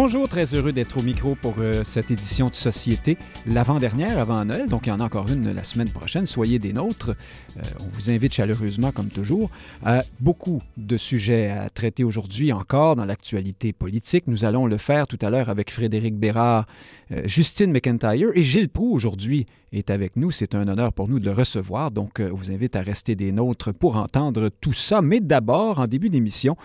Bonjour, très heureux d'être au micro pour euh, cette édition de Société, l'avant-dernière avant Noël, donc il y en a encore une la semaine prochaine. Soyez des nôtres. Euh, on vous invite chaleureusement, comme toujours. Euh, beaucoup de sujets à traiter aujourd'hui encore dans l'actualité politique. Nous allons le faire tout à l'heure avec Frédéric Bérard, Justine McIntyre et Gilles Proux aujourd'hui est avec nous. C'est un honneur pour nous de le recevoir. Donc, on vous invite à rester des nôtres pour entendre tout ça. Mais d'abord, en début d'émission,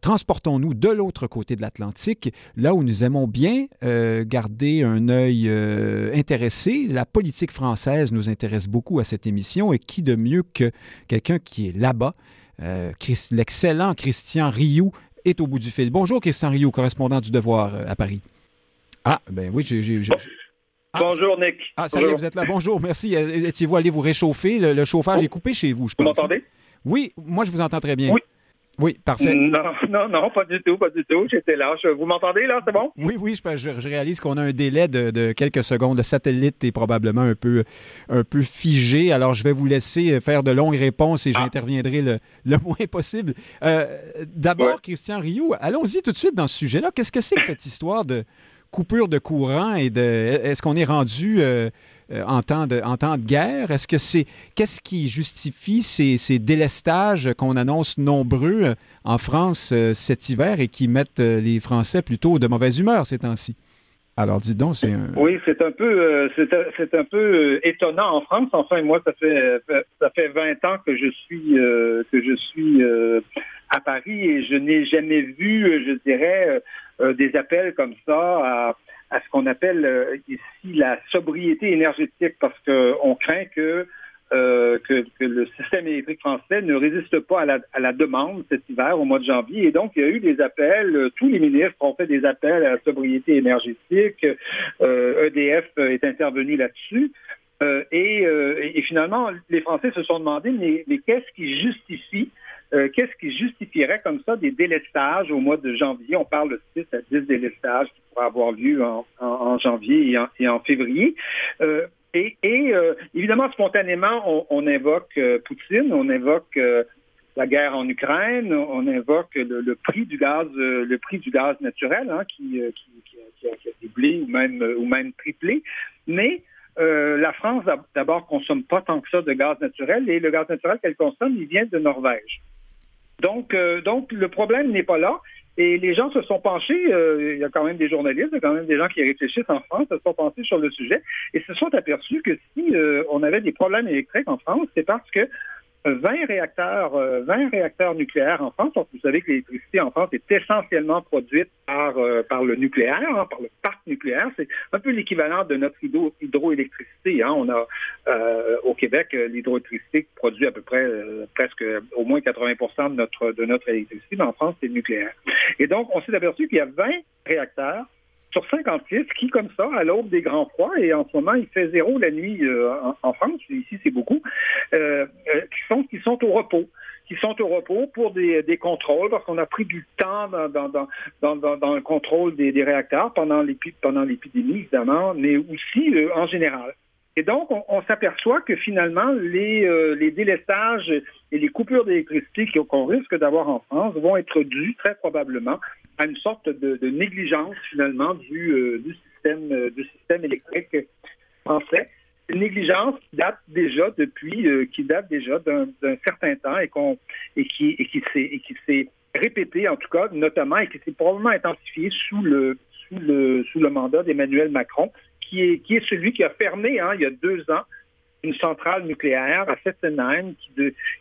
transportons-nous de l'autre côté de l'Atlantique, là où nous aimons bien euh, garder un œil euh, intéressé. La politique française nous intéresse beaucoup à cette émission et qui de mieux que quelqu'un qui est là-bas, euh, l'excellent Christian Rioux est au bout du fil. Bonjour Christian Rioux, correspondant du Devoir à Paris. Ah, ben oui, j'ai... Ah, Bonjour, Nick. Ah, ça y est, vous êtes là. Bonjour, merci. Étiez-vous allé vous réchauffer? Le, chauffage oh. est coupé chez vous, je pense. Vous m'entendez? Oui, moi, je vous entends très bien. Oui. Oui, parfait. Non, non, non, pas du tout, pas du tout. J'étais là. vous m'entendez là, c'est bon? Oui, oui, je, réalise qu'on a un délai de, quelques secondes. Le satellite est probablement un peu, un peu figé. Alors, je vais vous laisser faire de longues réponses et ah. j'interviendrai le, moins possible. Euh, d'abord, Christian Rioux, allons-y tout de suite dans ce sujet-là. Qu'est-ce que c'est que cette histoire de coupure de courant et de. Est-ce qu'on est rendu. Euh, euh, en, temps de, guerre? Est-ce que c'est qu'est-ce qui justifie ces, délestages qu'on annonce nombreux euh, en France euh, cet hiver et qui mettent les Français plutôt de mauvaise humeur ces temps-ci? Alors, dis donc, c'est un... Oui, c'est un peu, c'est un peu étonnant en France. Enfin, moi, ça fait ça fait 20 ans que je suis que je suis à Paris et je n'ai jamais vu, je dirais, des appels comme ça à, à ce qu'on appelle euh, ici la sobriété énergétique, parce qu'on craint que, euh, que, que, le système électrique français ne résiste pas à la, à la, demande cet hiver, au mois de janvier. Et donc, il y a eu des appels, euh, tous les ministres ont fait des appels à la sobriété énergétique. Euh, EDF est intervenu là-dessus. Euh, et, et, finalement, les Français se sont demandé, mais, mais qu'est-ce qui justifie euh, qu'est-ce qui justifierait comme ça des délestages au mois de janvier? On parle de 6 à 10 délestages qui pourraient avoir lieu en, janvier et en, février. Euh, et, euh, évidemment, spontanément, on, invoque Poutine, on invoque la guerre en Ukraine, on invoque le, prix du gaz, le prix du gaz naturel hein, qui, qui, a, doublé ou même ou même triplé. Mais la France, d'abord, consomme pas tant que ça de gaz naturel et le gaz naturel qu'elle consomme, il vient de Norvège. Donc, euh, donc le problème n'est pas là. Et les gens se sont penchés, euh, il y a quand même des journalistes, il y a quand même des gens qui réfléchissent en France, se sont penchés sur le sujet et se sont aperçus que si euh, on avait des problèmes électriques en France, c'est parce que 20 réacteurs, 20 euh, réacteurs nucléaires en France. vous savez que l'électricité en France est essentiellement produite par, euh, par le nucléaire, hein, par le parc nucléaire. C'est un peu l'équivalent de notre hydro hydroélectricité. Hein. On a euh, au Québec l'hydroélectricité produit à peu près presque au moins 80 de notre de notre électricité, mais en France c'est le nucléaire. Et donc on s'est aperçu qu'il y a 20 réacteurs sur 56 qui, comme ça, à l'aube des grands froids, et en ce moment, il fait zéro la nuit euh, en, France, ici c'est beaucoup, euh, euh, qui, sont, qui sont au repos qui sont au repos pour des, contrôles, parce qu'on a pris du temps dans, le contrôle des, des réacteurs pendant l'épidémie, évidemment, mais aussi en général. Et donc, on, s'aperçoit que finalement, les, euh, les délestages et les coupures d'électricité qu'on risque d'avoir en France vont être dus très probablement à une sorte de, négligence finalement du, euh, du système euh, du système électrique français. Une négligence qui date déjà depuis qui date déjà d'un certain temps et qui s'est et qui s'est répété en tout cas notamment et qui s'est probablement intensifié sous le sous le sous le mandat d'Emmanuel Macron qui est, qui est celui qui a fermé, hein, il y a deux ans, une centrale nucléaire à Fessenheim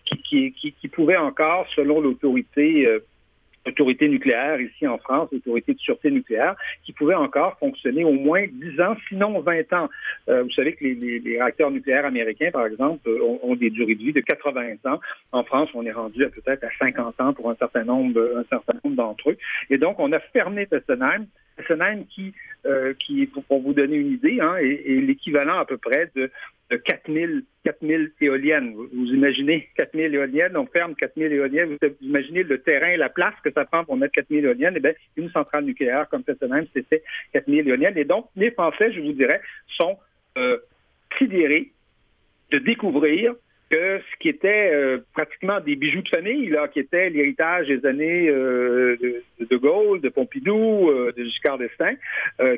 qui, qui, pouvait encore, selon l'autorité euh, autorité nucléaire ici en France, autorité de sûreté nucléaire, qui pouvait encore fonctionner au moins 10 ans, sinon 20 ans. Euh, vous savez que les, les, les, réacteurs nucléaires américains, par exemple, ont, ont, des durées de vie de 80 ans. En France, on est rendu à peut-être à 50 ans pour un certain nombre, nombre d'entre eux. Et donc, on a fermé Fessenheim. Fessenheim qui, euh, qui pour, vous donner une idée, hein, est, l'équivalent à peu près de de 4000, 4000 éoliennes. Vous, imaginez 4000 éoliennes, on ferme 4000 éoliennes, vous imaginez le terrain, la place que ça prend pour mettre 4000 éoliennes, eh bien, une centrale nucléaire comme semaine, c'était 4000 éoliennes. Et donc, les Français, je vous dirais, sont euh, sidérés de découvrir que ce qui était euh, pratiquement des bijoux de famille, là, qui était l'héritage des années euh, de, de, Gaulle, de Pompidou, euh, de Giscard d'Estaing,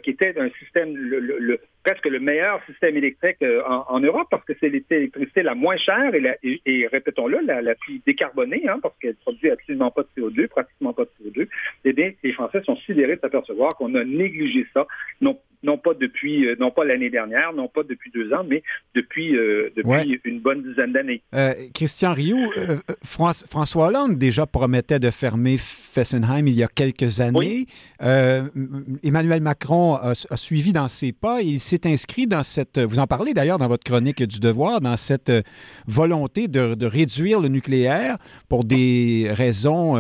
qui était un système, le, le, presque le meilleur système électrique en, en, Europe, parce que c'est l'électricité la moins chère et, et, répétons-le, la, la, plus décarbonée, hein, parce qu'elle produit absolument pas de CO2, pratiquement pas de CO2. Eh bien, les Français sont sidérés de s'apercevoir qu'on a négligé ça, non pas depuis, euh, non pas l'année dernière, non pas depuis deux ans, mais depuis, euh, depuis une bonne dizaine d'années. Euh, Christian Rioux, François Hollande déjà promettait de fermer Fessenheim il y a quelques années. Emmanuel Macron a, suivi dans ses pas et il s'est inscrit dans cette, vous en parlez d'ailleurs dans votre chronique du devoir, dans cette volonté de, de réduire le nucléaire pour des raisons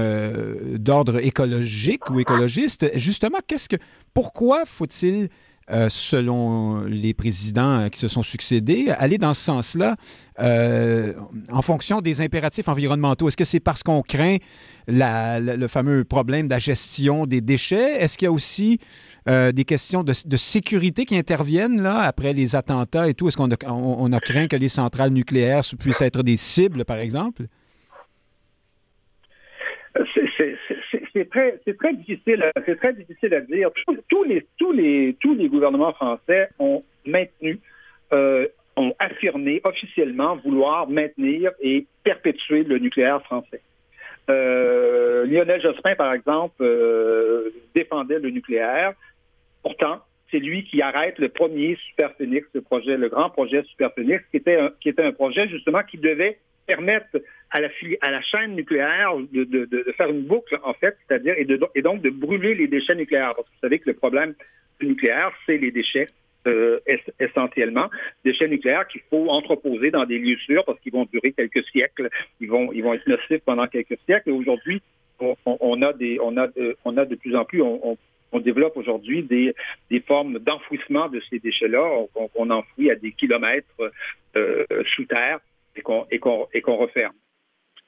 d'ordre écologique ou écologiste. Justement, qu'est-ce que, pourquoi faut-il euh, selon les présidents qui se sont succédés, aller dans ce sens-là euh, en fonction des impératifs environnementaux? Est-ce que c'est parce qu'on craint le fameux problème de la gestion des déchets? Est-ce qu'il y a aussi euh, des questions de, sécurité qui interviennent là après les attentats et tout? Est-ce qu'on on a craint que les centrales nucléaires puissent être des cibles, par exemple? C'est très, difficile, c'est très difficile à dire. Tous, les, tous les, tous les gouvernements français ont maintenu, euh, ont affirmé officiellement vouloir maintenir et perpétuer le nucléaire français. Euh, Lionel Jospin, par exemple, euh, défendait le nucléaire. Pourtant, c'est lui qui arrête le premier Super Phoenix, le projet, le grand projet Super Phoenix, qui était un, qui était un projet justement qui devait permettre à la, à la chaîne nucléaire de, faire une boucle, en fait, c'est-à-dire, et, donc de brûler les déchets nucléaires. Parce que vous savez que le problème nucléaire, c'est les déchets. Euh, essentiellement déchets nucléaires qu'il faut entreposer dans des lieux sûrs parce qu'ils vont durer quelques siècles, ils vont être nocifs pendant quelques siècles. Aujourd'hui, on, on, a on de, on plus en plus on, on développe aujourd'hui des, formes d'enfouissement de ces déchets-là qu'on enfouit à des kilomètres euh, sous terre et qu'on et qu'on et qu'on referme.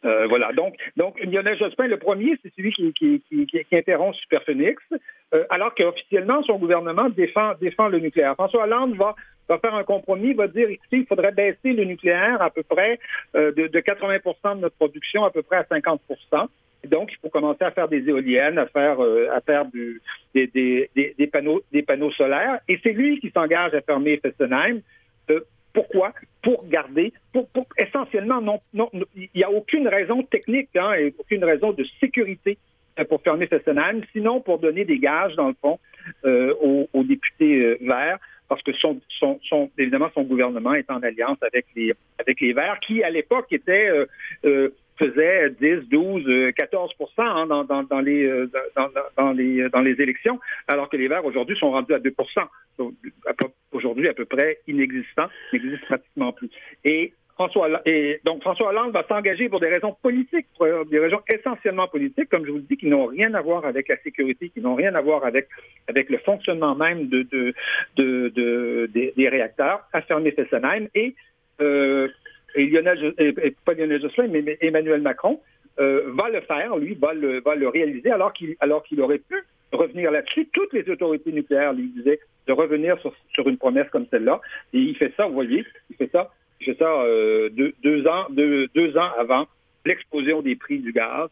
Euh, voilà. Donc, donc Lionel Jospin, le premier, c'est celui qui, qui, interrompt Superphénix, euh, alors qu'officiellement, son gouvernement défend, défend le nucléaire. François Hollande va, va faire un compromis, va dire, écoutez, il faudrait baisser le nucléaire à peu près euh, de, de 80% de notre production à peu près à 50 et donc, il faut commencer à faire des éoliennes, à faire, euh, à faire des, des, panneaux, des panneaux solaires. Et c'est lui qui s'engage à fermer Fessenheim. Pourquoi? Pour garder, pour, pour essentiellement, non, non, il n'y a aucune raison technique hein, et aucune raison de sécurité euh, pour fermer Fessenheim, sinon pour donner des gages, dans le fond, euh, aux, aux, députés euh, verts, parce que son, son, son, évidemment, son gouvernement est en alliance avec les, avec les Verts, qui, à l'époque, étaient euh, faisait 10, 12, 14 dans, dans, dans, les, euh, dans, dans, les, dans les élections, alors que les Verts aujourd'hui sont rendus à 2 Aujourd'hui, à peu près inexistant, n'existe pratiquement plus. Et François et donc François Hollande va s'engager pour des raisons politiques, pour des raisons essentiellement politiques, comme je vous le dis, qui n'ont rien à voir avec la sécurité, qui n'ont rien à voir avec avec le fonctionnement même de, de, de, de des, des, réacteurs, à fermer Fessenheim et euh, et Lionel, pas Lionel Jospin, mais Emmanuel Macron euh, va le faire, lui, va le, va le réaliser, alors qu'il alors qu'il aurait pu revenir là-dessus. Toutes les autorités nucléaires lui disaient de revenir sur, sur une promesse comme celle-là. Et il fait ça, vous voyez, il fait ça, il fait ça euh, deux, deux, ans, deux, deux ans avant l'explosion des prix du gaz,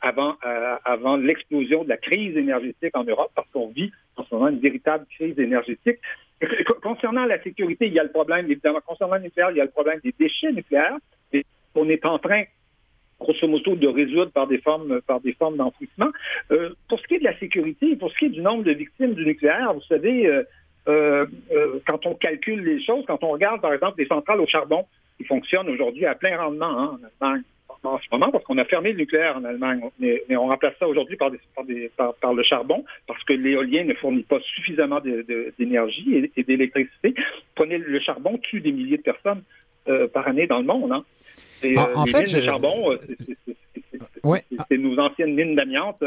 avant, euh, avant l'explosion de la crise énergétique en Europe, parce qu'on vit en ce moment une véritable crise énergétique. Concernant la sécurité, il y a le problème, évidemment, concernant le nucléaire, il y a le problème des déchets nucléaires. Et on est en train, grosso modo, de résoudre par des formes, par des formes d'enfouissement. Euh, pour ce qui est de la sécurité, pour ce qui est du nombre de victimes du nucléaire, vous savez, euh, euh quand on calcule les choses, quand on regarde, par exemple, des centrales au charbon qui fonctionnent aujourd'hui à plein rendement hein, en Allemagne, en ce moment parce qu'on a fermé le nucléaire en Allemagne, mais, on remplace ça aujourd'hui par, par, le charbon parce que l'éolien ne fournit pas suffisamment d'énergie et, d'électricité. Prenez le charbon tue des milliers de personnes euh, par année dans le monde. Hein. Et, en, euh, fait, le charbon, euh, c'est nos anciennes mines d'amiante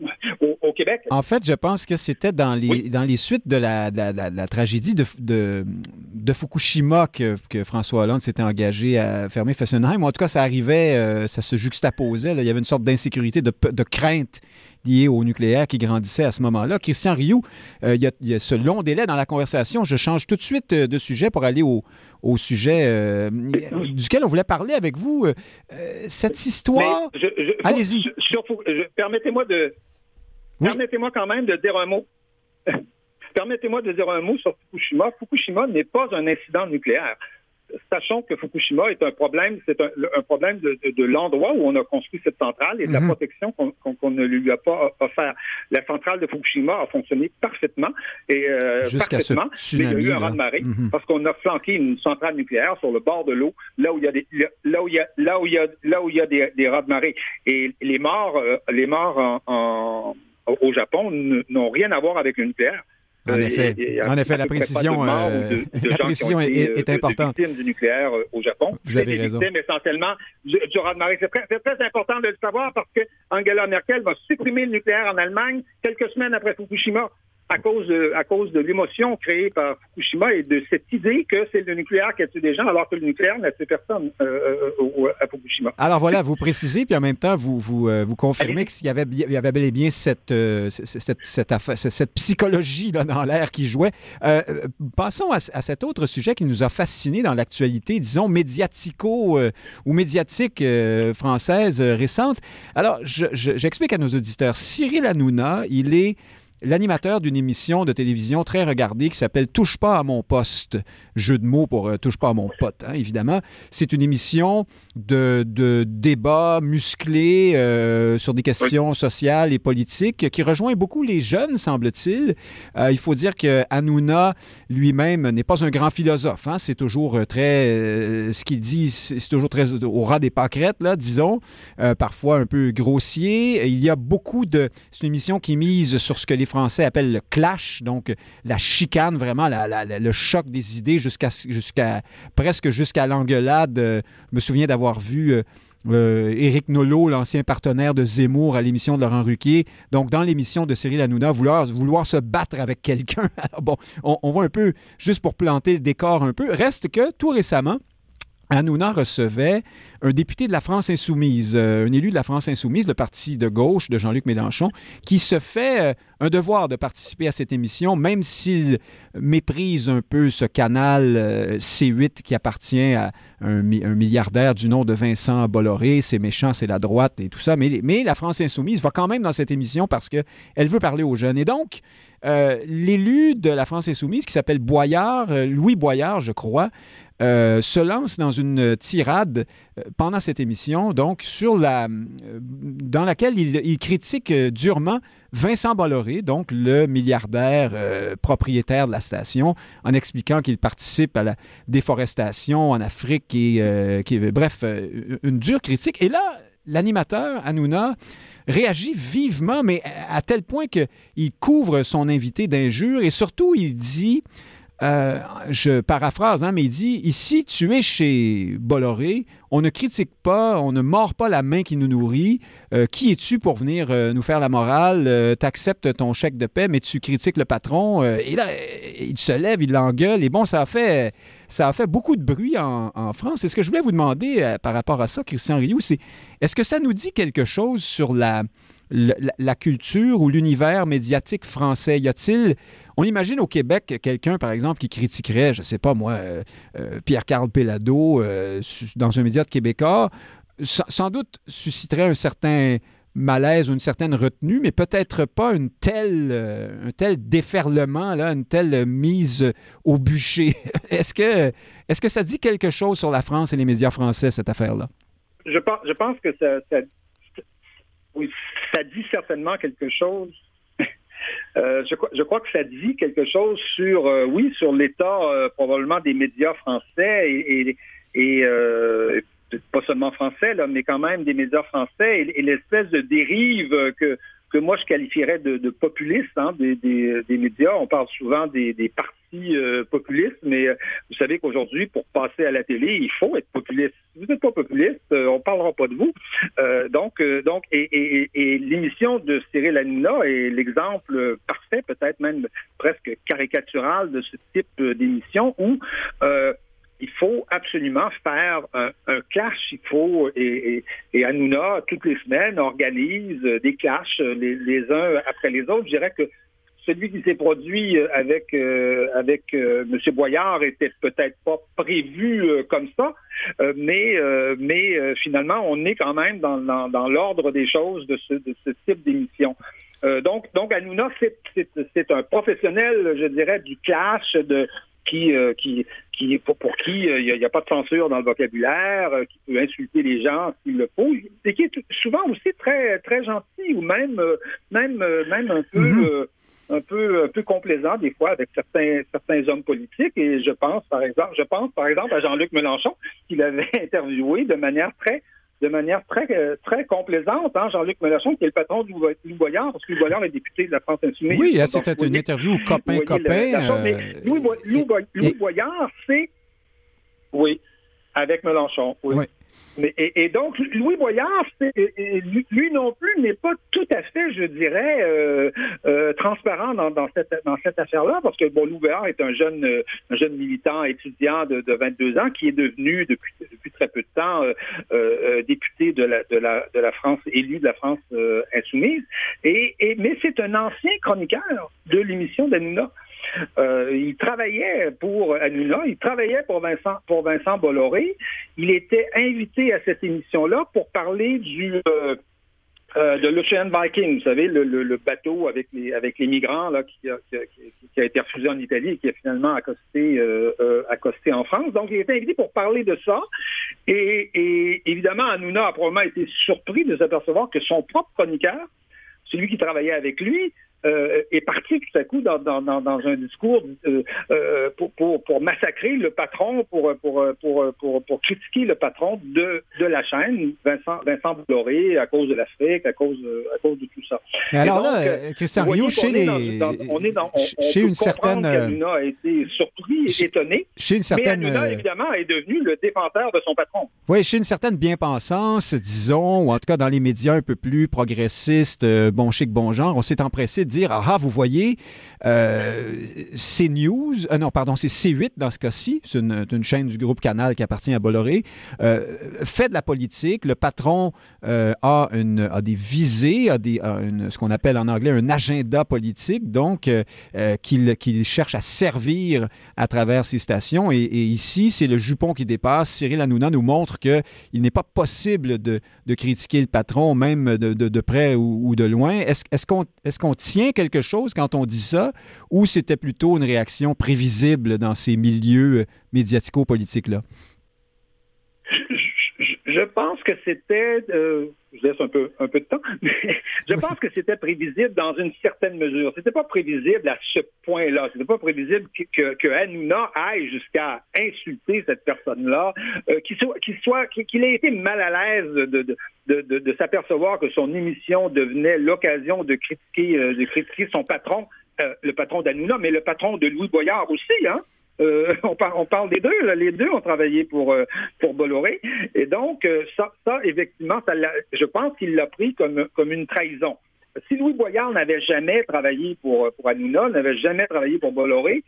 au, Québec. En fait, je pense que c'était dans les, dans les suites de la, la, tragédie de, de, Fukushima que, que, François Hollande s'était engagé à fermer Fessenheim. En tout cas, ça arrivait, euh, ça se juxtaposait. Il y avait une sorte d'insécurité, de, de crainte lié au nucléaire qui grandissait à ce moment-là. Christian Rioux, euh, il, y a, ce long délai dans la conversation. Je change tout de suite euh, de sujet pour aller au, sujet euh, duquel on voulait parler avec vous. cette histoire. Allez-y. Permettez-moi de. Permettez-moi quand même de dire un mot. Permettez-moi de dire un mot sur Fukushima. Fukushima n'est pas un incident nucléaire sachons que Fukushima est un problème, c'est un, problème de, l'endroit où on a construit cette centrale et de la mhm. protection qu'on ne lui a pas offert. La centrale de Fukushima a fonctionné parfaitement et euh, parfaitement, mais il y a eu un raz-de-marée mhm. parce qu'on a flanqué une centrale nucléaire sur le bord de l'eau, là où il y a des là où il y a là où il y a là où il y a des, des raz-de-marée et les morts euh, les morts en, au Japon n'ont rien à voir avec le nucléaire. En effet, en effet la précision, euh, la précision est, est, euh, importante. victimes du nucléaire euh, au Japon. Vous avez raison. Victimes essentiellement du, du C'est très, très, important de le savoir parce que Angela Merkel va supprimer le nucléaire en Allemagne quelques semaines après Fukushima à cause de, à cause de l'émotion créée par Fukushima et de cette idée que c'est le nucléaire qui a tué des gens alors que le nucléaire n'a tué personne euh, euh, à Fukushima. Alors voilà, vous précisez, puis en même temps, vous, vous, euh, vous confirmez qu'il y avait, il y avait bel et bien cette, cette, cette, psychologie là, dans l'air qui jouait. passons à, à, cet autre sujet qui nous a fascinés dans l'actualité, disons, médiatico ou médiatique française récente. Alors, j'explique à nos auditeurs, Cyril Hanouna, il est l'animateur d'une émission de télévision très regardée qui s'appelle Touche pas à mon poste. Jeu de mots pour euh, Touche pas à mon pote, hein, évidemment. C'est une émission de, de débat musclé euh, sur des questions sociales et politiques qui rejoint beaucoup les jeunes, semble-t-il. Euh, il faut dire que Hanouna lui-même n'est pas un grand philosophe. Hein. C'est toujours très... ce qu'il dit, c'est toujours très au ras des pâquerettes, là, disons. parfois un peu grossier. Il y a beaucoup de... C'est une émission qui mise sur ce que les Français appellent le clash, donc la chicane, vraiment le choc des idées jusqu'à presque jusqu'à l'engueulade. Euh, je me souviens d'avoir vu euh, euh, Éric Nolot, l'ancien partenaire de Zemmour à l'émission de Laurent Ruquier, donc dans l'émission de Cyril Hanouna, vouloir, vouloir se battre avec quelqu'un. bon, on, on va un peu, juste pour planter le décor un peu, reste que tout récemment, Hanouna recevait un député de la France insoumise, euh, un élu de la France insoumise, le parti de gauche de Jean-Luc Mélenchon, qui se fait euh, un devoir de participer à cette émission, même s'il méprise un peu ce canal euh, C8 qui appartient à un, milliardaire du nom de Vincent Bolloré. C'est méchant, c'est la droite et tout ça. Mais, la France insoumise va quand même dans cette émission parce qu'elle veut parler aux jeunes. Et donc, l'élu de la France insoumise, qui s'appelle Boyard, Louis Boyard, je crois, se lance dans une tirade pendant cette émission, donc euh, dans laquelle il, critique durement Vincent Bolloré, donc le milliardaire propriétaire de la station, en expliquant qu'il participe à la déforestation en Afrique et bref, une dure critique. Et là, l'animateur Hanouna réagit vivement, mais à tel point qu'il couvre son invité d'injures et surtout il dit euh, je paraphrase, hein, mais il dit Ici, tu es chez Bolloré, on ne critique pas, on ne mord pas la main qui nous nourrit. Euh, qui es-tu pour venir euh, nous faire la morale? Tu acceptes ton chèque de paix, mais tu critiques le patron. et là, il se lève, il l'engueule. Et bon, ça a fait, ça a fait beaucoup de bruit en, France. Et ce que je voulais vous demander par rapport à ça, Christian Rioux, c'est est-ce que ça nous dit quelque chose sur la la, culture ou l'univers médiatique français? Y a-t-il, on imagine au Québec quelqu'un, par exemple, qui critiquerait, je ne sais pas moi, euh, euh, Pierre-Carl Pellado euh, dans un média de québécois, sans, doute susciterait un certain malaise ou une certaine retenue, mais peut-être pas une telle, un tel déferlement, là, une telle mise au bûcher. est-ce, que, est-ce que ça dit quelque chose sur la France et les médias français, cette affaire-là? Je pense, je pense que ça, ça, oui, ça dit certainement quelque chose. Euh, je, crois que ça dit quelque chose sur, euh, oui, sur l'état euh, probablement des médias français et, pas seulement français, là, mais quand même des médias français et, l'espèce de dérive que, que moi je qualifierais de, de hein, des, des, des, médias. On parle souvent des, des partis euh, populistes, mais euh, vous savez qu'aujourd'hui, pour passer à la télé, il faut être populiste. Vous n'êtes pas populiste, euh, on parlera pas de vous. donc, donc, et, et, et l'émission de Cyril Hanouna est l'exemple parfait, peut-être même presque caricatural de ce type d'émission où faut absolument faire un, clash. Il faut, et, et, Hanouna, toutes les semaines, organise des clashs les, uns après les autres. Je dirais que celui qui s'est produit avec euh, avec euh, M. Boyard était peut-être pas prévu euh, comme ça, mais mais finalement on est quand même dans, dans, l'ordre des choses de ce, de ce type d'émission. donc donc Hanouna c'est un professionnel, je dirais, du clash de qui, euh, qui, qui pour, pour qui euh, il n'y a, pas de censure dans le vocabulaire, euh, qui peut insulter les gens s'il le faut, et qui est souvent aussi très très gentil ou même même même un peu mm-hmm. un peu un peu complaisant des fois avec certains certains hommes politiques. Et je pense par exemple je pense par exemple à Jean-Luc Mélenchon qu'il avait interviewé de manière très de manière très, très complaisante, hein, Jean-Luc Mélenchon, qui est le patron de Louis Boyard, parce que Louis Boyard est député de la France Insoumise. Oui, c'était une interview copain-copain. Euh, Louis, Boyard, c'est... Oui, avec Mélenchon, oui. Mais, et, donc, Louis Boyard, lui non plus n'est pas tout à fait, je dirais, euh, euh, transparent dans, cette, affaire-là, parce que bon, Louis Boyard est un jeune, euh, un jeune militant étudiant de, de 22 ans qui est devenu depuis, très peu de temps député de la, France, élu de la France insoumise. Et mais c'est un ancien chroniqueur de l'émission d'Anouna. Euh, il travaillait pour Hanouna, il travaillait pour Vincent, pour Vincent Bolloré. Il était invité à cette émission-là pour parler du euh, euh, de l'Ocean Viking, vous savez, le, bateau avec les avec les migrants là, qui, a, été refusé en Italie et qui a finalement accosté accosté en France. Donc, il était invité pour parler de ça. Et, et évidemment, Hanouna a probablement été surpris de s'apercevoir que son propre chroniqueur, celui qui travaillait avec lui, euh, est parti tout à coup dans, dans, dans, un discours euh, euh, pour, pour, pour, massacrer le patron, pour, pour, pour, pour, pour critiquer le patron de, de la chaîne, Vincent, Vincent Bolloré, à cause de l'Afrique, à cause, à cause de tout ça. Mais alors là, Christian Rio, chez les... on est dans, on, chez une certaine... a été surpris et étonné. Chez une certaine... Mais Hanouna, évidemment, est devenu le défenseur de son patron. Oui, chez une certaine bien-pensance, disons, ou en tout cas dans les médias un peu plus progressistes, bon chic, bon genre, on s'est empressé de dire ah, ah vous voyez, euh, CNews, euh, non, pardon, c'est C8 dans ce cas-ci, c'est une, chaîne du groupe Canal qui appartient à Bolloré, euh, fait de la politique. Le patron euh, a, des visées, a, ce qu'on appelle en anglais un agenda politique, donc qu'il cherche à servir à travers ses stations. Et, ici, c'est le jupon qui dépasse. Cyril Hanouna nous montre qu'il n'est pas possible de, critiquer le patron, même de, près ou, de loin. Est-ce qu'on est qu'on tient quelque chose quand on dit ça, ou c'était plutôt une réaction prévisible dans ces milieux euh, médiatico-politiques-là? Je pense que c'était, euh, je laisse un peu, un peu de temps, mais je pense que c'était prévisible dans une certaine mesure. C'était pas prévisible à ce point-là. C'était pas prévisible que, que, Hanouna aille jusqu'à insulter cette personne-là, euh, qu'il soit, qu'il soit, qu'il ait été mal à l'aise de, de, de, de s'apercevoir que son émission devenait l'occasion de critiquer, euh, de critiquer son patron, le patron d'Hanouna, mais le patron de Louis Boyard aussi, hein. Euh, on, parle des deux. Les deux ont travaillé pour euh, Bolloré. Et donc, euh, ça, effectivement, ça je pense qu'il l'a pris comme, une trahison. Si Louis Boyard n'avait jamais travaillé pour, pour n'avait jamais travaillé pour Bolloré,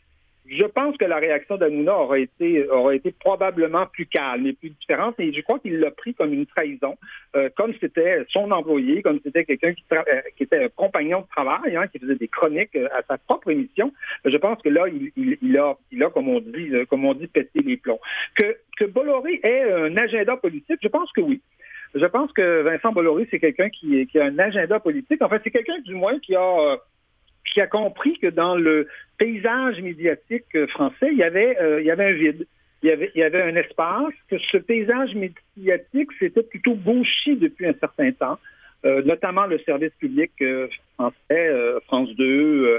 je pense que la réaction d'Anouna aurait été, aurait été probablement plus calme et plus différente. Et je crois qu'il l'a pris comme une trahison, euh, comme c'était son employé, comme c'était quelqu'un qui, euh, qui, était un compagnon de travail, hein, qui faisait des chroniques euh, à sa propre émission. Je pense que là, il, il, il, a, il a, comme on dit, comme on dit, pété les plombs. Que, que Bolloré ait un agenda politique, je pense que oui. Je pense que Vincent Bolloré, c'est quelqu'un qui, qui a un agenda politique. En fait, c'est quelqu'un, du moins, qui a qui a compris que dans le paysage médiatique français, il y avait, euh, il y avait un vide. Il y, avait, un espace, que ce paysage médiatique s'était plutôt bouchi depuis un certain temps, euh, notamment le service public euh, français, France 2,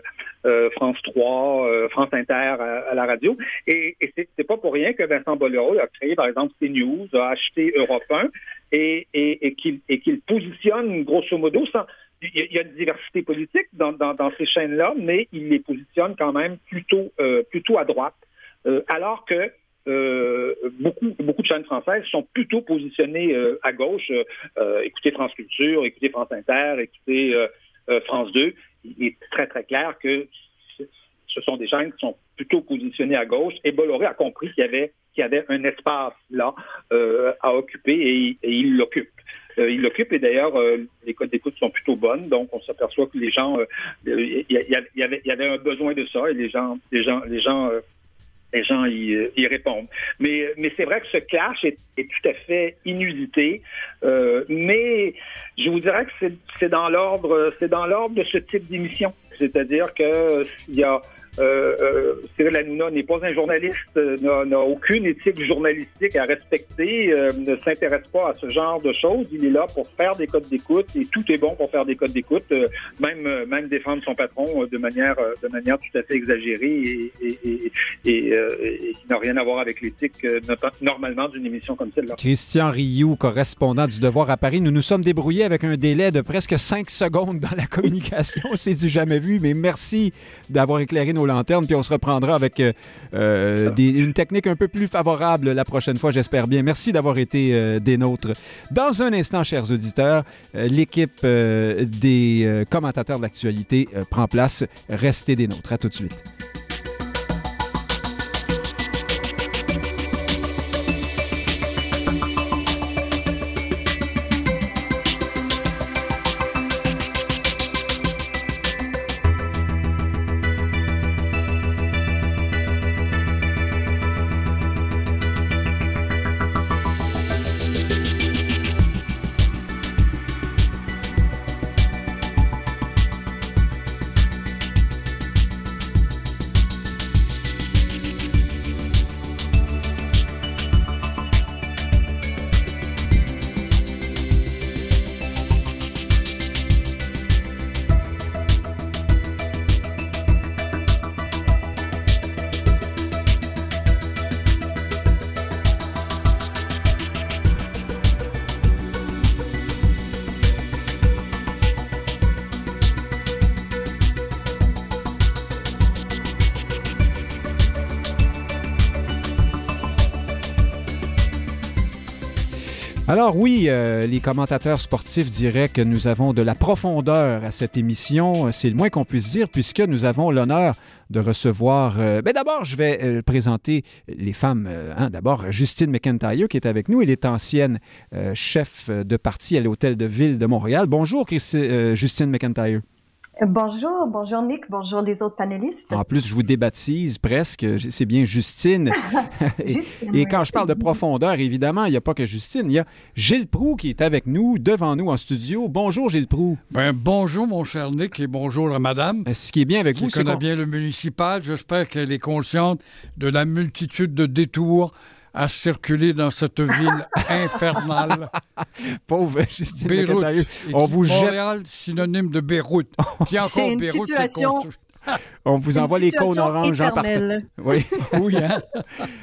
France 3, France Inter à, la radio. Et, et c'est pas pour rien que Vincent Bolloré a créé, par exemple, CNews, a acheté Europe 1 et, et, et qu'il positionne, grosso modo, sans, il y a une diversité politique dans, dans, ces chaînes-là, mais il les positionne quand même plutôt, plutôt à droite, alors que beaucoup, beaucoup de chaînes françaises sont plutôt positionnées à gauche. écoutez France Culture, écoutez France Inter, écoutez France 2. Il est très, très clair que ce sont des chaînes qui sont plutôt positionnées à gauche. Et Bolloré a compris qu'il y avait, qu'il y avait un espace là euh, à occuper et, il l'occupe. Euh, il l'occupe et d'ailleurs euh, les codes d'écoute sont plutôt bonnes, donc on s'aperçoit que les gens, il y, avait, y avait un besoin de ça et les gens, les gens, les gens les gens y, répondent. Mais, mais c'est vrai que ce clash est, tout à fait inusité. mais je vous dirais que c'est dans l'ordre, c'est dans l'ordre de ce type d'émission. C'est-à-dire que s'il y a euh, euh, Cyril Hanouna n'est pas un journaliste, euh, n'a aucune éthique journalistique à respecter, euh, ne s'intéresse pas à ce genre de choses. Il est là pour faire des codes d'écoute et tout est bon pour faire des codes d'écoute, même même défendre son patron de manière de manière tout à fait exagérée et, et, et, et qui n'a rien à voir avec l'éthique normalement d'une émission comme celle-là. Christian Rioux, correspondant du Devoir à Paris, nous nous sommes débrouillés avec un délai de presque cinq secondes dans la communication. C'est du jamais vu, mais merci d'avoir éclairé nos lanternes, puis on se reprendra avec euh, euh, une technique un peu plus favorable la prochaine fois, j'espère bien. Merci d'avoir été euh, des nôtres. Dans un instant, chers auditeurs, l'équipe des commentateurs de l'actualité prend place. Restez des nôtres. À tout de suite. Alors oui, euh, les commentateurs sportifs diraient que nous avons de la profondeur à cette émission, c'est le moins qu'on puisse dire, puisque nous avons l'honneur de recevoir... Euh, ben d'abord, je vais euh, présenter les femmes. Hein. D'abord, Justine McIntyre, qui est avec nous. Elle est ancienne chef de parti à l'Hôtel de Ville de Montréal. Bonjour, Justine McIntyre. Bonjour, bonjour Nick, bonjour les autres panélistes. En plus, je vous débaptise presque, c'est bien Justine. et, quand je parle de profondeur, évidemment, il n'y a pas que Justine, il y a Gilles Proux qui est avec nous, devant nous en studio. Bonjour Gilles Proux. Ben, bonjour mon cher Nick et bonjour à madame. Ce qui est bien avec vous, c'est connaît bien le municipal, j'espère qu'elle est consciente de la multitude de détours à circuler dans cette ville infernale. Pauvre Justine Beyrouth. On vous Montréal, synonyme de Beyrouth. Puis encore une Beyrouth, situation... On vous envoie les cônes oranges en partant. Oui. oui hein?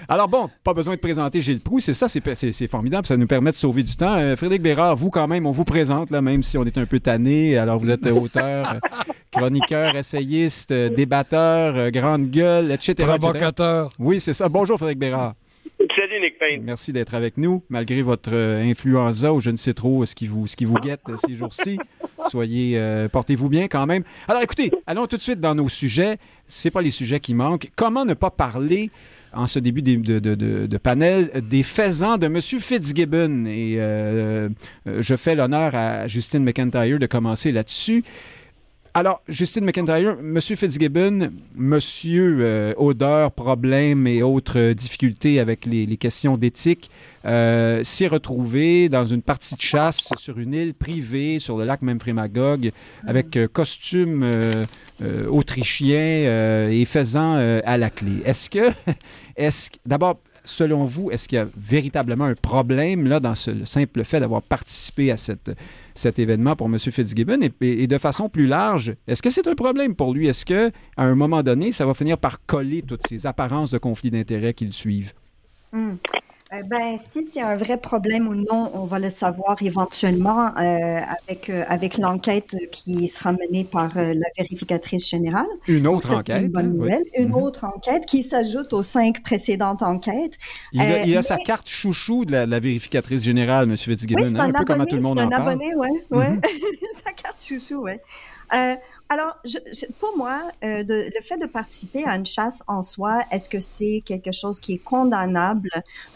Alors bon, pas besoin de présenter Gilles Proux, c'est ça, c'est formidable, ça nous permet de sauver du temps. Euh, Frédéric Bérard, vous quand même, on vous présente, là, même si on est un peu tanné. Alors vous êtes auteur, chroniqueur, essayiste, débatteur, grande gueule, etc. Provocateur. Oui, c'est ça. Bonjour Frédéric Bérard. Salut Nick Payne. Merci d'être avec nous, malgré votre euh, influenza ou je ne sais trop ce qui vous, ce qui vous guette euh, ces jours-ci. Soyez, euh, portez-vous bien quand même. Alors écoutez, allons tout de suite dans nos sujets. C'est pas les sujets qui manquent. Comment ne pas parler en ce début de, de, panel des faisans de M. Fitzgibbon? Et je fais l'honneur à Justine McIntyre de commencer là-dessus. Alors, Justine McIntyre, M. Fitzgibbon, M. Euh, odeur, problèmes et autres euh, difficultés avec les, questions d'éthique, euh, s'est retrouvé dans une partie de chasse sur une île privée sur le lac Memphremagog avec costume autrichien et faisant à la clé. Est-ce que, est-ce d'abord, selon vous, est-ce qu'il y a véritablement un problème là dans ce, le simple fait d'avoir participé à cette cet événement pour M. Fitzgibbon? Et, de façon plus large, est-ce que c'est un problème pour lui? Est-ce qu'à un moment donné, ça va finir par coller toutes ces apparences de conflits d'intérêts qu'il suivent? Hmm. Euh, ben, si c'est un vrai problème ou non, on va le savoir éventuellement euh, avec, euh, avec l'enquête qui sera menée par la vérificatrice générale. Une autre Donc, enquête. C'est une bonne hein, oui. nouvelle. Une Mhm. autre enquête qui s'ajoute aux cinq précédentes enquêtes. Il a, Euh, il a mais- sa carte chouchou de la, la vérificatrice générale, M. Fitzgibbon. Oui, c'est hein, un, un peu comme abonné, tout le monde c'est en un parle. abonné, ouais, ouais. Mhm. Sa carte chouchou, ouais. Alors, pour moi, euh, le fait de participer à une chasse en soi, est-ce que c'est quelque chose qui est condamnable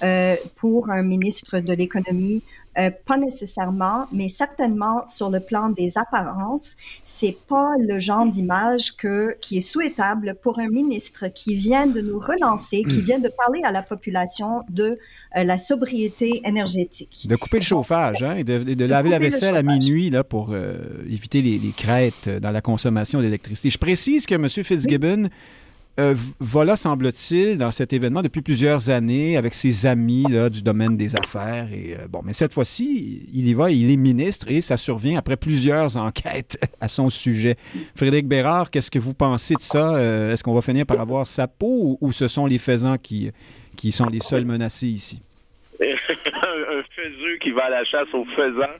euh, pour un ministre de l'économie? Euh, pas nécessairement, mais certainement sur le plan des apparences, c'est pas le genre d'image que qui est souhaitable pour un ministre qui vient de nous relancer, qui vient de parler à la population de euh, la sobriété énergétique. De couper le chauffage, hein, et de, de laver la vaisselle à minuit là, pour euh, éviter les, les crêtes dans la consommation d'électricité. Je précise que M. Fitzgibbon euh, v- va là, semble-t-il, dans cet événement depuis plusieurs années avec ses amis du domaine des affaires. Et, euh, bon, mais cette fois-ci, il y va, il est ministre et ça survient après plusieurs enquêtes à son sujet. Frédéric Bérard, qu'est-ce que vous pensez de ça? Euh, Est-ce qu'on va finir par avoir sa peau ou, ce sont les faisans qui, qui sont les seuls menacés ici? un, un faiseux qui va à la chasse aux faisans,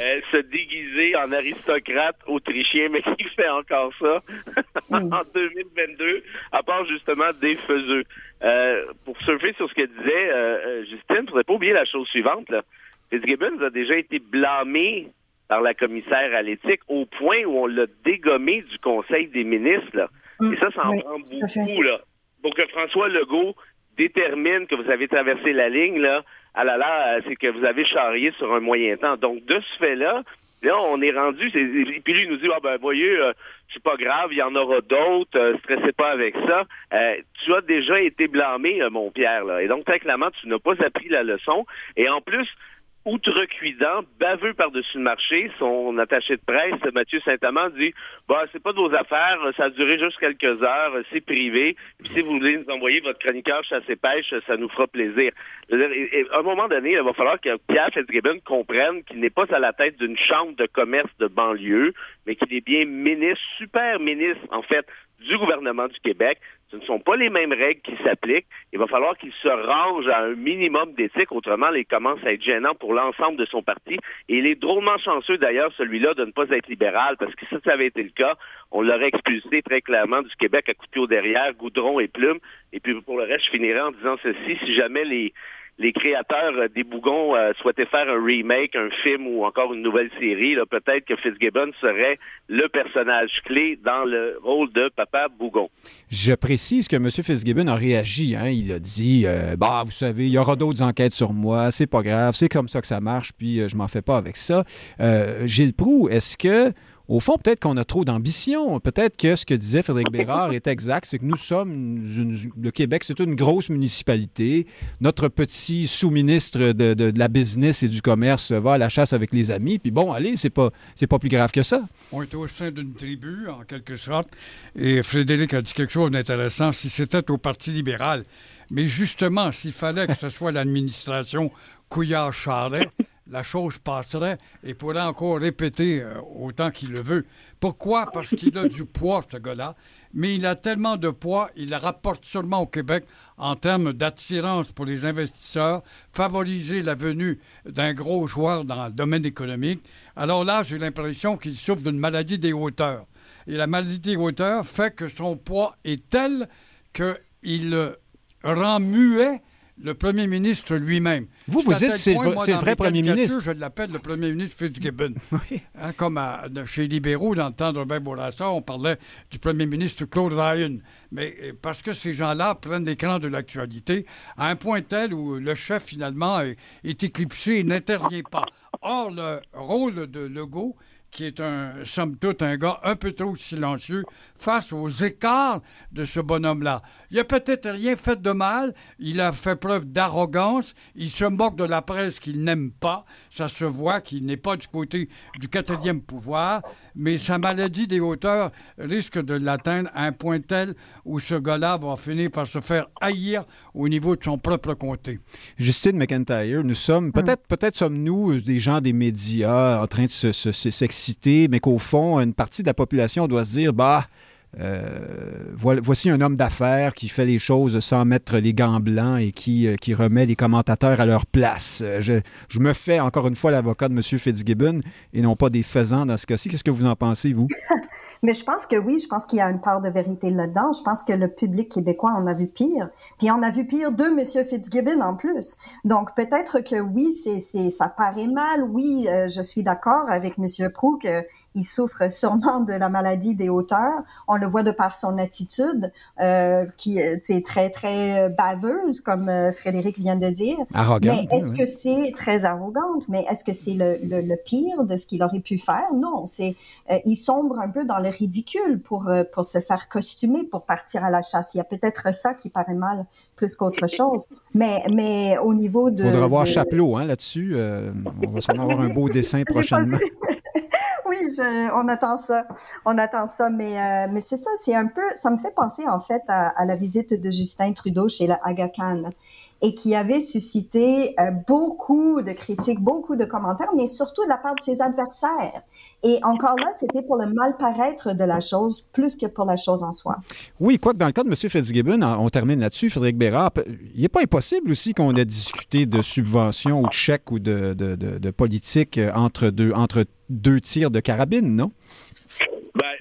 euh, se déguiser en aristocrate autrichien, mais qui fait encore ça Mm. en 2022, à part justement des faiseux. Euh, pour surfer sur ce que disait euh, euh, Justine, il faudrait pas oublier la chose suivante. Là. Fitzgibbons a déjà été blâmé par la commissaire à l'éthique au point où on l'a dégommé du Conseil des ministres. là. Mm. Et ça, ça en Oui, prend beaucoup. Là. Pour que François Legault détermine que vous avez traversé la ligne, là, ah là là, c'est que vous avez charrié sur un moyen temps. Donc, de ce fait-là, là, on est rendu, et puis lui, il nous dit, ah ben, voyez, euh, c'est pas grave, il y en aura d'autres, euh, stressez pas avec ça. Euh, tu as déjà été blâmé, euh, mon Pierre, là. Et donc, très clairement, tu n'as pas appris la leçon. Et en plus, outrecuidant, baveux par-dessus le marché, son attaché de presse, Mathieu Saint-Amand, dit bah c'est pas de vos affaires, ça a duré juste quelques heures, c'est privé. Si vous voulez nous envoyer votre chroniqueur chasse et pêche, ça nous fera plaisir. À un moment donné, il va falloir que Pierre Fitzgibbon comprenne qu'il n'est pas à la tête d'une chambre de commerce de banlieue, mais qu'il est bien ministre, super ministre, en fait, du gouvernement du Québec. Ce ne sont pas les mêmes règles qui s'appliquent. Il va falloir qu'il se range à un minimum d'éthique, autrement, il commence à être gênant pour l'ensemble de son parti. Et il est drôlement chanceux, d'ailleurs, celui-là, de ne pas être libéral, parce que si ça avait été le cas, on l'aurait expulsé très clairement du Québec à couteau derrière, goudron et plume. Et puis, pour le reste, je finirai en disant ceci, si jamais les les créateurs euh, des Bougons euh, souhaitaient faire un remake, un film ou encore une nouvelle série, peut-être que Fitzgibbon serait le personnage clé dans le rôle de Papa Bougon. Je précise que M. Fitzgibbon a réagi. hein. Il a dit euh, Bah, vous savez, il y aura d'autres enquêtes sur moi, c'est pas grave, c'est comme ça que ça marche, puis je m'en fais pas avec ça. Gilles Proux, est-ce que. Au fond, peut-être qu'on a trop d'ambition. Peut-être que ce que disait Frédéric Bérard est exact. C'est que nous sommes, une- le Québec, c'est une grosse municipalité. Notre petit sous-ministre de, la business et du commerce va à la chasse avec les amis. Puis bon, allez, c'est pas, pas plus grave que ça. On est au sein d'une tribu, en quelque sorte, et Frédéric a dit quelque chose d'intéressant, si c'était au Parti libéral. Mais justement, s'il fallait que ce soit l'administration Couillard-Charret, la chose passerait et pourrait encore répéter euh, autant qu'il le veut. Pourquoi? Parce qu'il a du poids, ce gars-là, mais il a tellement de poids, il rapporte seulement au Québec en termes d'attirance pour les investisseurs, favoriser la venue d'un gros joueur dans le domaine économique. Alors là, j'ai l'impression qu'il souffre d'une maladie des hauteurs. Et la maladie des hauteurs fait que son poids est tel qu'il euh, rend muet le premier ministre lui-même. Vous, vous dites c'est le vrai- premier ministre. Je l'appelle le premier ministre Fitzgibbon. Oui. Hein, comme à- chez Libéraux, dans le temps de Robert Bourassa, on parlait du premier ministre Claude Ryan. Mais euh, parce que ces gens-là prennent l'écran de l'actualité à un point tel où le chef, finalement, est, est éclipsé et n'intervient pas. Or, le rôle de Legault, qui est un, somme toute un gars un peu trop silencieux face aux écarts de ce bonhomme-là. Il a peut-être rien fait de mal, il a fait preuve d'arrogance, il se moque de la presse qu'il n'aime pas, ça se voit qu'il n'est pas du côté du quatrième pouvoir, mais sa maladie des hauteurs risque de l'atteindre à un point tel où ce gars-là va finir par se faire haïr au niveau de son propre comté. Justine McIntyre, nous sommes, peut-être peut-être sommes-nous des gens des médias en train de se- se- se- s'exciter, mais qu'au fond, une partie de la population doit se dire, bah, voici un homme d'affaires qui fait les choses sans mettre les gants blancs et qui, qui remet les commentateurs à leur place. Je, je me fais encore une fois l'avocat de M. Fitzgibbon et non pas des faisans dans ce cas-ci. Qu'est-ce que vous en pensez, vous? Mais je pense que oui, je pense qu'il y a une part de vérité là-dedans. Je pense que le public québécois en a vu pire. Puis on a vu pire de M. Fitzgibbon en plus. Donc peut-être que oui, c'est, ça paraît mal. Oui, euh, je suis d'accord avec M. Prou qu'il souffre sûrement de la maladie des hauteurs. On le voit de par son attitude, euh, qui est très, très baveuse, comme euh, Frédéric vient de dire. Arrogante. Mais est-ce que c'est très arrogante? Mais est-ce que c'est le, le, le pire de ce qu'il aurait pu faire? Non, c'est, euh, il sombre un peu dans le ridicule pour, euh, pour se faire costumer pour partir à la chasse. Il y a peut-être ça qui paraît mal plus qu'autre chose. Mais, mais au niveau de. Il faudra voir de... Chapelot hein, là-dessus. Euh, on va sûrement avoir un beau dessin prochainement. Oui, on attend ça. On attend ça. Mais, euh, mais c'est ça, c'est un peu. Ça me fait penser en fait à, la visite de Justin Trudeau chez la Aga Khan et qui avait suscité euh, beaucoup de critiques, beaucoup de commentaires, mais surtout de la part de ses adversaires. Et encore là, c'était pour le mal paraître de la chose plus que pour la chose en soi. Oui, quoique dans le cas de M. Fitzgibbon, on termine là-dessus, Frédéric Bérard, il n'est pas impossible aussi qu'on ait discuté de subventions ou de chèques ou de, de, de, politique entre deux, entre deux tirs de carabine, non? Ben,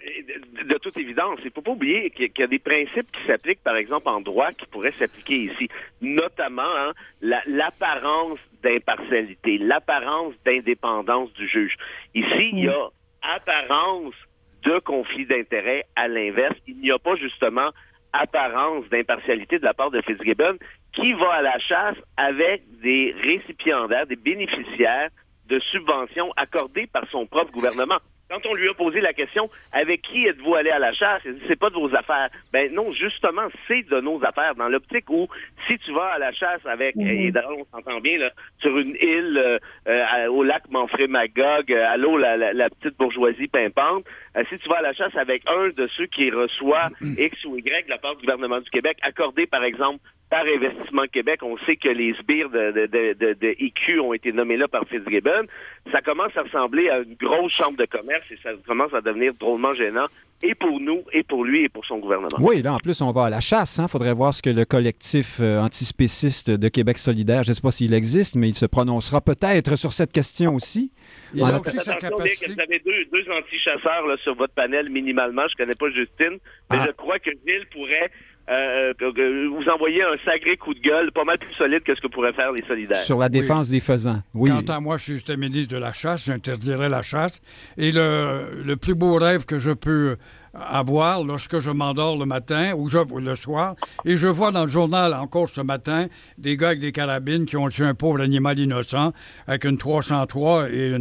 de toute évidence, il ne faut pas oublier qu'il y a des principes qui s'appliquent, par exemple, en droit, qui pourraient s'appliquer ici, notamment hein, l'apparence d'impartialité, l'apparence d'indépendance du juge. Ici, il y a apparence de conflit d'intérêt à l'inverse. Il n'y a pas justement apparence d'impartialité de la part de Fitzgibbon qui va à la chasse avec des récipiendaires, des bénéficiaires de subventions accordées par son propre gouvernement. Quand on lui a posé la question, avec qui êtes-vous allé à la chasse? Il dit, c'est pas de vos affaires. Ben non, justement, c'est de nos affaires. Dans l'optique où, si tu vas à la chasse avec, mm-hmm. et d'ailleurs, on s'entend bien, là, sur une île euh, euh, au lac Manfred-Magog, euh, à l'eau, la, la, la, petite bourgeoisie pimpante, si tu vas à la chasse avec un de ceux qui reçoit X ou Y de la part du gouvernement du Québec, accordé, par exemple, par Investissement Québec, on sait que les sbires de, de, de, de, IQ ont été nommés là par Fitzgibbon. Ça commence à ressembler à une grosse chambre de commerce et ça commence à devenir drôlement gênant et pour nous, et pour lui, et pour son gouvernement. Oui, là, en plus, on va à la chasse. Il hein? faudrait voir ce que le collectif euh, antispéciste de Québec solidaire, je ne sais pas s'il existe, mais il se prononcera peut-être sur cette question aussi. Il a aussi sa capacité. Vous avez deux, deux anti-chasseurs là, sur votre panel, minimalement? Je ne connais pas Justine, mais ah. je crois que Gilles pourrait euh, vous envoyer un sacré coup de gueule, pas mal plus solide que ce que pourraient faire les solidaires. Sur la défense oui. des faisans, oui. Quant à moi, si j'étais ministre de la Chasse, j'interdirais la chasse. Et le, le plus beau rêve que je peux avoir lorsque je m'endors le matin ou le soir. Et je vois dans le journal encore ce matin des gars avec des carabines qui ont tué un pauvre animal innocent avec une 303 et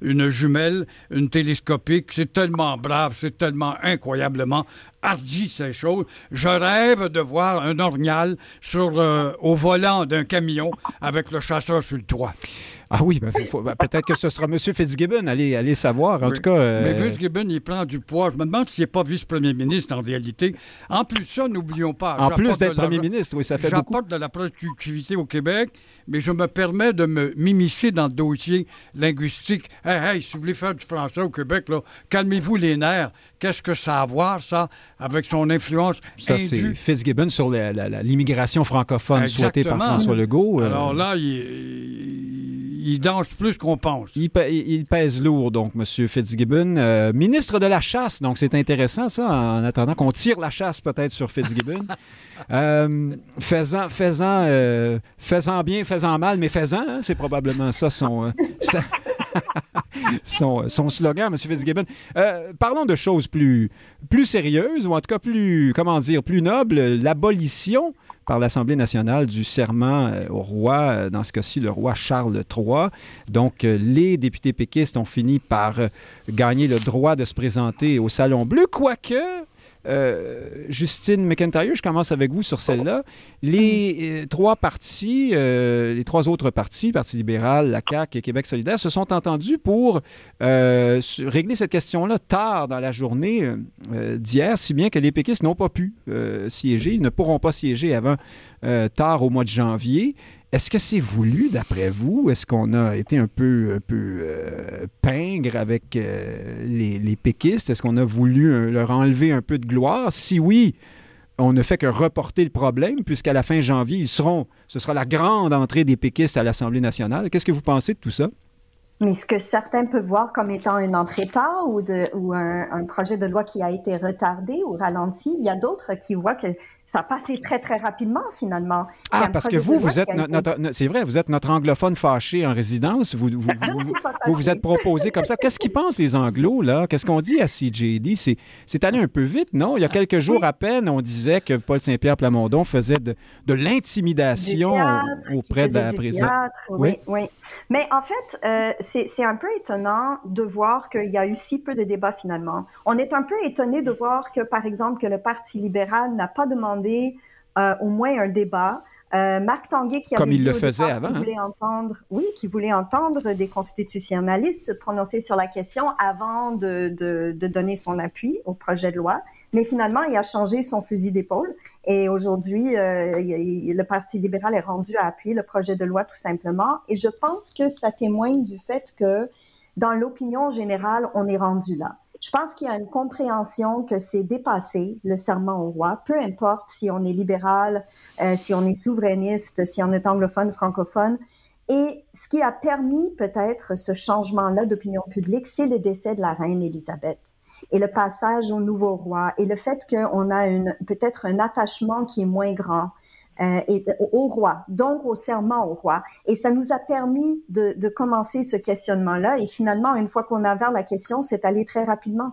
une, jumelle, une télescopique. C'est tellement brave, c'est tellement incroyablement hardi ces choses. Je rêve de voir un orignal sur, euh, au volant d'un camion avec le chasseur sur le toit. Ah oui, ben, ben, peut-être que ce sera M. Fitzgibbon, allez, allez savoir. En oui. tout cas. Euh... Mais Fitzgibbon, il prend du poids. Je me demande s'il n'est pas vice-premier ministre en réalité. En plus ça, n'oublions pas. En plus d'être premier ministre, oui, ça fait beaucoup. J'apporte de la productivité au Québec, mais je me permets de me m'immiscer dans le dossier linguistique. Hey, hey, si vous voulez faire du français au Québec, là, calmez-vous les nerfs. Qu'est-ce que ça a à voir, ça, avec son influence Ça, c'est Fitzgibbon sur l'immigration francophone Exactement. souhaitée par François Legault. Euh... Alors là, il, il danse plus qu'on pense. Il, il, pèse lourd, donc, M. Fitzgibbon. Euh, ministre de la Chasse, donc c'est intéressant, ça, en attendant qu'on tire la chasse peut-être sur Fitzgibbon. euh, faisant, faisant, euh, faisant bien, faisant mal, mais faisant, hein, c'est probablement ça son, ça, son, son, slogan, M. Fitzgibbon. Euh, parlons de choses plus, plus sérieuses, ou en tout cas plus, comment dire, plus nobles. L'abolition par l'Assemblée nationale du serment au roi, dans ce cas-ci le roi Charles III. Donc, les députés péquistes ont fini par gagner le droit de se présenter au Salon Bleu, quoique... Euh, Justine McIntyre, je commence avec vous sur celle-là. Les euh, trois partis, euh, les trois autres partis, Parti libéral, la CAQ et Québec solidaire, se sont entendus pour régler cette question-là tard dans la journée d'hier, si bien que les péquistes n'ont pas pu siéger. Ils ne pourront pas siéger avant tard au mois de janvier. Est-ce que c'est voulu, d'après vous? Est-ce qu'on a été un peu, un peu euh, pingre avec euh, les, péquistes? Est-ce qu'on a voulu euh, leur enlever un peu de gloire? Si oui, on ne fait que reporter le problème, puisqu'à la fin janvier, ils seront, ce sera la grande entrée des péquistes à l'Assemblée nationale. Qu'est-ce que vous pensez de tout ça? Mais ce que certains peuvent voir comme étant une entrée tard ou, de, ou un, un projet de loi qui a été retardé ou ralenti, il y a d'autres qui voient que ça a passé très, très rapidement, finalement. Ah, parce que vous, vous êtes no- notre, no- c'est vrai, vous êtes notre anglophone fâché en résidence. Vous vous, vous, vous- êtes proposé comme ça. Qu'est-ce qu'ils pensent, les anglos, là? Qu'est-ce qu'on dit à CJD? C'est, c'est allé un peu vite, non? Il y a quelques jours à peine, on disait que Paul Saint-Pierre Plamondon faisait de, l'intimidation auprès de la présidente. Oui, oui. Mais en fait, euh, c'est c'est un peu étonnant de voir qu'il y a eu si peu de débats finalement. On est un peu étonné de voir que, par exemple, que le Parti libéral n'a pas demandé euh, au moins un débat. Euh, Marc Tanguay qui Comme avait il dit le faisait départ avant, hein. voulait entendre, oui, qui voulait entendre des constitutionnalistes se prononcer sur la question avant de, de, de donner son appui au projet de loi. Mais finalement, il a changé son fusil d'épaule et aujourd'hui, euh, il- il- le Parti libéral est rendu à appuyer le projet de loi tout simplement. Et je pense que ça témoigne du fait que dans l'opinion générale, on est rendu là. Je pense qu'il y a une compréhension que c'est dépassé, le serment au roi, peu importe si on est libéral, euh, si on est souverainiste, si on est anglophone, francophone. Et ce qui a permis peut-être ce changement-là d'opinion publique, c'est le décès de la reine Élisabeth et le passage au nouveau roi et le fait qu'on a une peut-être un attachement qui est moins grand euh, et, au, au roi, donc au serment au roi. Et ça nous a permis de, de commencer ce questionnement-là. Et finalement, une fois qu'on a ouvert la question, c'est allé très rapidement.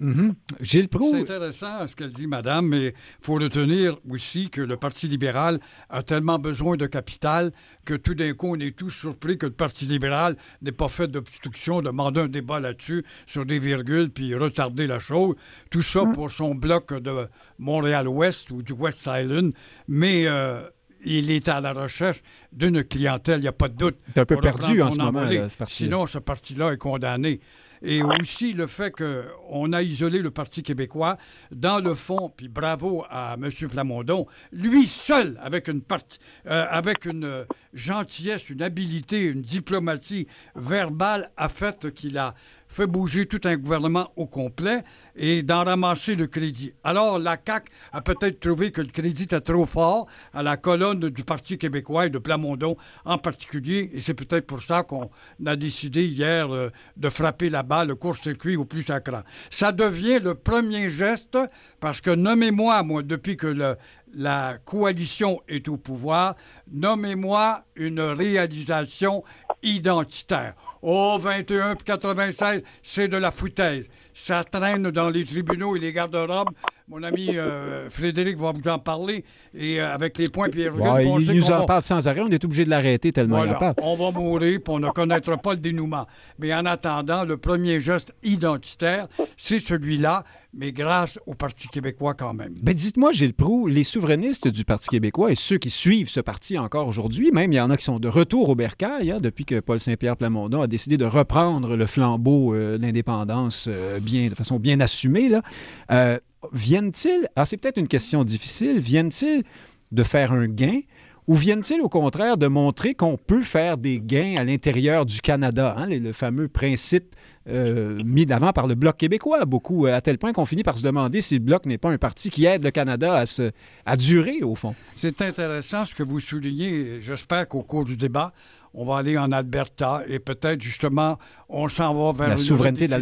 Mhm. Gilles Proulx, C'est intéressant ce qu'elle dit, madame, mais il faut retenir aussi que le Parti libéral a tellement besoin de capital que tout d'un coup, on est tous surpris que le Parti libéral n'ait pas fait d'obstruction, demander un débat là-dessus, sur des virgules, puis retarder la chose. Tout ça pour son bloc de Montréal-Ouest ou du West Island. Mais. euh, il est à la recherche d'une clientèle, il n'y a pas de doute. C'est un peu perdu en ce moment, là, ce. Sinon, ce parti-là est condamné. Et aussi le fait qu'on a isolé le Parti québécois, dans le fond, puis bravo à M. Plamondon, lui seul, avec une, euh, avec une euh, gentillesse, une habileté, une diplomatie verbale, a fait qu'il a fait bouger tout un gouvernement au complet et d'en ramasser le crédit. Alors, la CAQ a peut-être trouvé que le crédit était trop fort à la colonne du Parti québécois et de Plamondon en particulier, et c'est peut-être pour ça qu'on a décidé hier euh, de frapper la balle, le court-circuit au plus sacrant. Ça devient le premier geste, parce que nommez-moi, moi, depuis que le- la coalition est au pouvoir, nommez-moi une réalisation identitaire. Oh, 21 puis 96, c'est de la foutaise. Ça traîne dans les tribunaux et les garde-robes. Mon ami euh, Frédéric va vous en parler. Et euh, avec les points Pierre Ouais, il nous en parle sans arrêt. On est obligé de l'arrêter tellement il en voilà, parle. on va mourir, puis on ne connaîtra pas le dénouement. Mais en attendant, le premier geste identitaire, c'est celui-là, mais grâce au Parti québécois quand même. Ben, dites-moi, Gilles Proux, les souverainistes du Parti québécois et ceux qui suivent ce parti encore aujourd'hui, même il y en a qui sont de retour au bercail, hein, depuis que Paul Saint-Pierre Plamondon a décidé de reprendre le flambeau euh, de l'indépendance euh, bien, de façon bien assumée, là, euh, viennent-ils, alors c'est peut-être une question difficile, viennent-ils de faire un gain ou viennent-ils au contraire de montrer qu'on peut faire des gains à l'intérieur du Canada, hein, le fameux principe euh, mis d'avant par le Bloc québécois, beaucoup, euh, à tel point qu'on finit par se demander si le Bloc n'est pas un parti qui aide le Canada à, se, à durer, au fond. C'est intéressant ce que vous soulignez. J'espère qu'au cours du débat, on va aller en Alberta et peut-être justement, on s'en va vers La une souveraineté de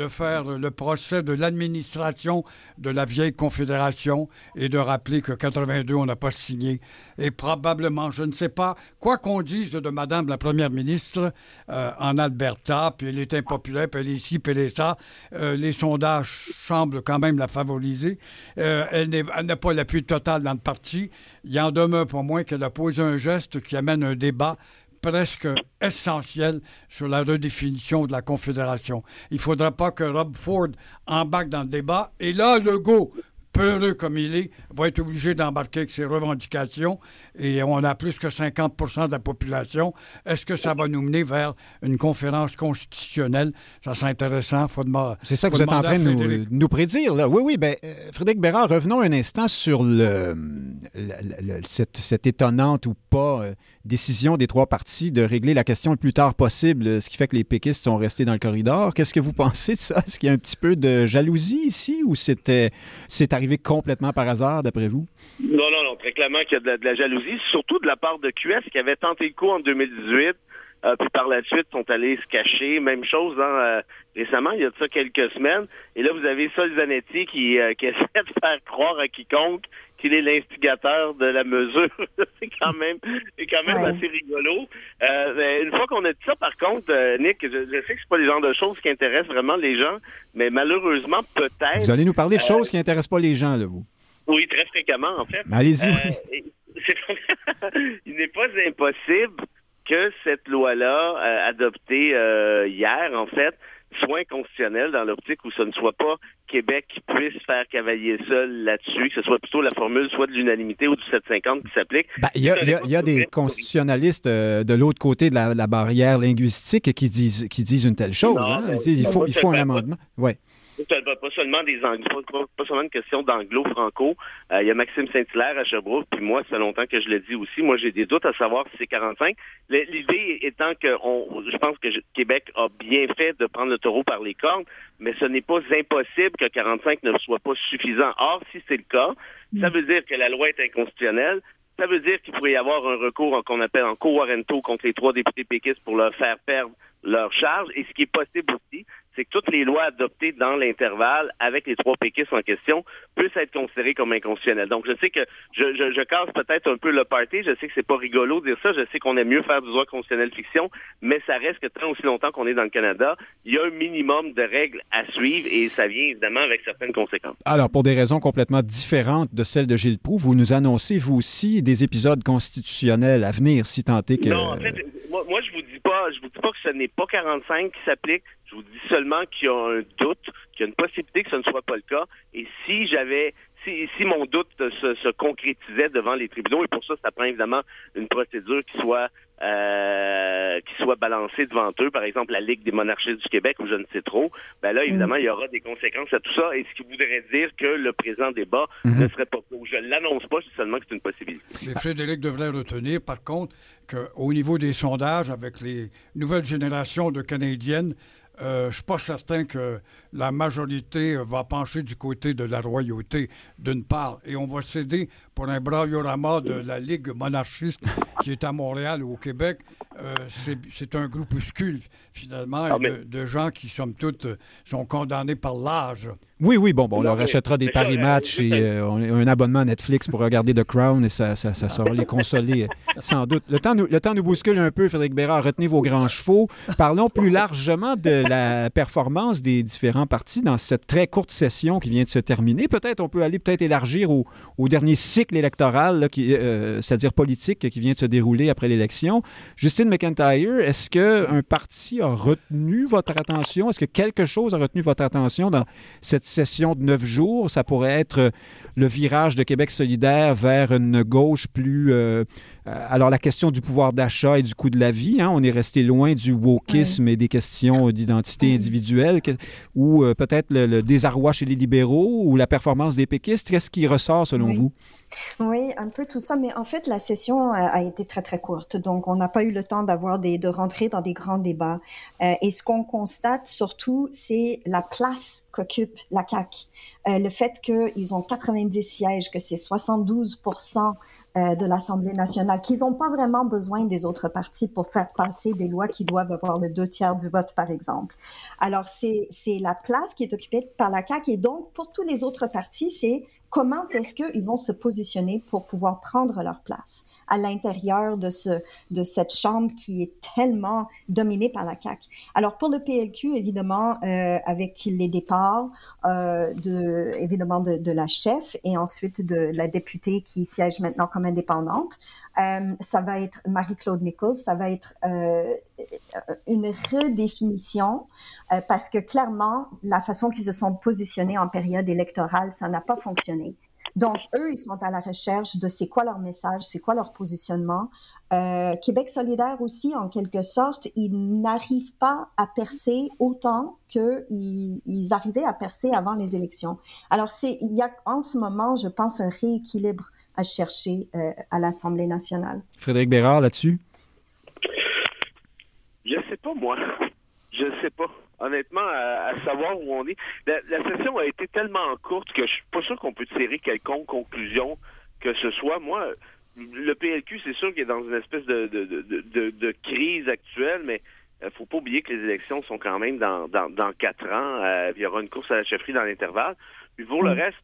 de faire le procès de l'administration de la vieille Confédération et de rappeler que 82, on n'a pas signé. Et probablement, je ne sais pas, quoi qu'on dise de Madame la Première ministre euh, en Alberta, puis elle est impopulaire, puis elle est ici, puis elle est ça, euh, les sondages semblent quand même la favoriser. Euh, elle n'a pas l'appui total dans le parti. Il en demeure pour moi qu'elle a posé un geste qui amène un débat presque essentiel sur la redéfinition de la Confédération. Il ne faudra pas que Rob Ford embarque dans le débat. Et là, Legault, peureux comme il est, va être obligé d'embarquer avec ses revendications et on a plus que 50 de la population. Est-ce que ça va nous mener vers une conférence constitutionnelle? Ça serait intéressant. C'est ça que vous êtes en train de nous, prédire. Là. Oui, oui. Ben, euh, Frédéric Bérard, revenons un instant sur le, cette, étonnante ou pas euh, décision des trois partis de régler la question le plus tard possible, ce qui fait que les péquistes sont restés dans le corridor. Qu'est-ce que vous pensez de ça? Est-ce qu'il y a un petit peu de jalousie ici ou c'était c'est arrivé complètement par hasard, d'après vous? Non, non, non. Très clairement qu'il y a de la, jalousie, surtout de la part de QS qui avait tenté le coup en 2018. Euh, puis par la suite, sont allés se cacher. Même chose hein, euh, récemment, il y a de ça quelques semaines. Et là, vous avez Sol Zanetti qui, euh, qui essaie de faire croire à quiconque qu'il est l'instigateur de la mesure. c'est quand même, c'est quand même assez rigolo. Euh, une fois qu'on a dit ça, par contre, euh, Nick, je, sais que c'est pas le genre de choses qui intéressent vraiment les gens, mais malheureusement, peut-être. Vous allez nous parler de euh, choses qui intéressent pas les gens, là, vous. Oui, très fréquemment, en fait. Allez-y. il n'est pas impossible que cette loi-là, adoptée hier, en fait, soit inconstitutionnel dans l'optique où ce ne soit pas Québec qui puisse faire cavalier seul là-dessus, que ce soit plutôt la formule soit de l'unanimité ou du 750 qui s'applique. Ben, il y, a, des constitutionnalistes euh, de l'autre côté de la, barrière linguistique qui disent, qui disent une telle chose. Hein. il, faut, il faut un amendement. Ouais pas seulement des pas, seulement une question d'anglo-franco. Euh, il y a Maxime Saint-Hilaire à Sherbrooke, puis moi, ça fait longtemps que je le dis aussi. Moi, j'ai des doutes à savoir si c'est 45. L'idée étant que je pense que Québec a bien fait de prendre le taureau par les cornes, mais ce n'est pas impossible que 45 ne soit pas suffisant. Or, si c'est le cas, ça veut dire que la loi est inconstitutionnelle. Ça veut dire qu'il pourrait y avoir un recours qu'on appelle en co-warento contre les trois députés péquistes pour leur faire perdre leur charge. Et ce qui est possible aussi, c'est que toutes les lois adoptées dans l'intervalle avec les trois péquistes en question puissent être considérées comme inconstitutionnelles. Donc, je sais que je, je, je casse peut-être un peu le party. Je sais que c'est pas rigolo de dire ça. Je sais qu'on aime mieux faire du droit constitutionnel fiction, mais ça reste que tant aussi longtemps qu'on est dans le Canada, il y a un minimum de règles à suivre et ça vient évidemment avec certaines conséquences. Alors, pour des raisons complètement différentes de celles de Gilles Proux, vous nous annoncez, vous aussi, des épisodes constitutionnels à venir, si tant est que... Non, en fait, moi, moi je vous dis pas, je vous dis pas que ce n'est pas 45 qui s'applique. Je vous dis seulement qu'il y a un doute, qu'il y a une possibilité que ce ne soit pas le cas. Et si j'avais si, si, mon doute se, se, concrétisait devant les tribunaux, et pour ça, ça prend évidemment une procédure qui soit euh, qui soit balancée devant eux, par exemple la Ligue des monarchistes du Québec ou je ne sais trop, ben là, évidemment, il y aura des conséquences à tout ça, et ce qui voudrait dire que le présent débat mhm. ne serait pas Je ne l'annonce pas, je dis seulement que c'est une possibilité. Les Frédéric devrait retenir, par contre, qu'au niveau des sondages, avec les nouvelles générations de Canadiennes, euh, je ne suis pas certain que la majorité va pencher du côté de la royauté, d'une part, et on va céder pour un braillorama de la Ligue monarchiste qui est à Montréal ou au Québec. Euh, c'est un groupuscule, finalement, ah, de, gens qui, somme toute, sont condamnés par l'âge. Oui, oui, bon, bon on leur achètera des paris matchs et euh, un abonnement à Netflix pour regarder The Crown et ça, ça, ça saura les consoler, sans doute. Le temps, nous, le temps nous bouscule un peu, Frédéric Bérard. Retenez vos grands chevaux. Parlons plus largement de la performance des différents partis dans cette très courte session qui vient de se terminer. Peut-être on peut aller peut-être élargir au, au, dernier cycle électoral, euh, c'est-à-dire politique, qui vient de se dérouler après l'élection. Justine McIntyre, est-ce qu'un parti a retenu votre attention? Est-ce que quelque chose a retenu votre attention dans cette session de neuf jours. Ça pourrait être le virage de Québec solidaire vers une gauche plus... Euh, euh, alors, la question du pouvoir d'achat et du coût de la vie, hein, on est resté loin du wokisme et des questions d'identité individuelle, ou euh, peut-être le, désarroi chez les libéraux ou la performance des péquistes. Qu'est-ce qui ressort selon vous? Oui, un peu tout ça, mais en fait, la session a, été très, très courte, donc on n'a pas eu le temps d'avoir des, de rentrer dans des grands débats. Euh, et ce qu'on constate surtout, c'est la place qu'occupe la CAQ. Euh, le fait qu'ils ont 90 sièges, que c'est 72 euh, de l'Assemblée nationale, qu'ils n'ont pas vraiment besoin des autres partis pour faire passer des lois qui doivent avoir le deux tiers du vote, par exemple. Alors, c'est la place qui est occupée par la CAQ et donc, pour tous les autres partis, c'est comment est-ce qu'ils vont se positionner pour pouvoir prendre leur place. À l'intérieur de ce de cette chambre qui est tellement dominée par la CAQ. Alors pour le PLQ, évidemment, euh, avec les départs euh, de évidemment de, de, la chef et ensuite de la députée qui siège maintenant comme indépendante, euh, ça va être Marie-Claude Nichols, ça va être euh, une redéfinition euh, parce que clairement, la façon qu'ils se sont positionnés en période électorale, ça n'a pas fonctionné. Donc, eux, ils sont à la recherche de c'est quoi leur message, c'est quoi leur positionnement. Euh, Québec solidaire aussi, en quelque sorte, ils n'arrivent pas à percer autant qu'ils ils arrivaient à percer avant les élections. Alors, c'est, il y a en ce moment, je pense, un rééquilibre à chercher euh, à l'Assemblée nationale. Frédéric Bérard, là-dessus? Je sais pas, moi. Je sais pas. Honnêtement, à, savoir où on est. La, session a été tellement courte que je suis pas sûr qu'on peut tirer quelconque conclusion que ce soit. Moi, le PLQ, c'est sûr qu'il est dans une espèce de, de, de, de, crise actuelle, mais il euh, faut pas oublier que les élections sont quand même dans, dans, dans quatre ans. Euh, il y aura une course à la chefferie dans l'intervalle. Puis pour le mm. reste,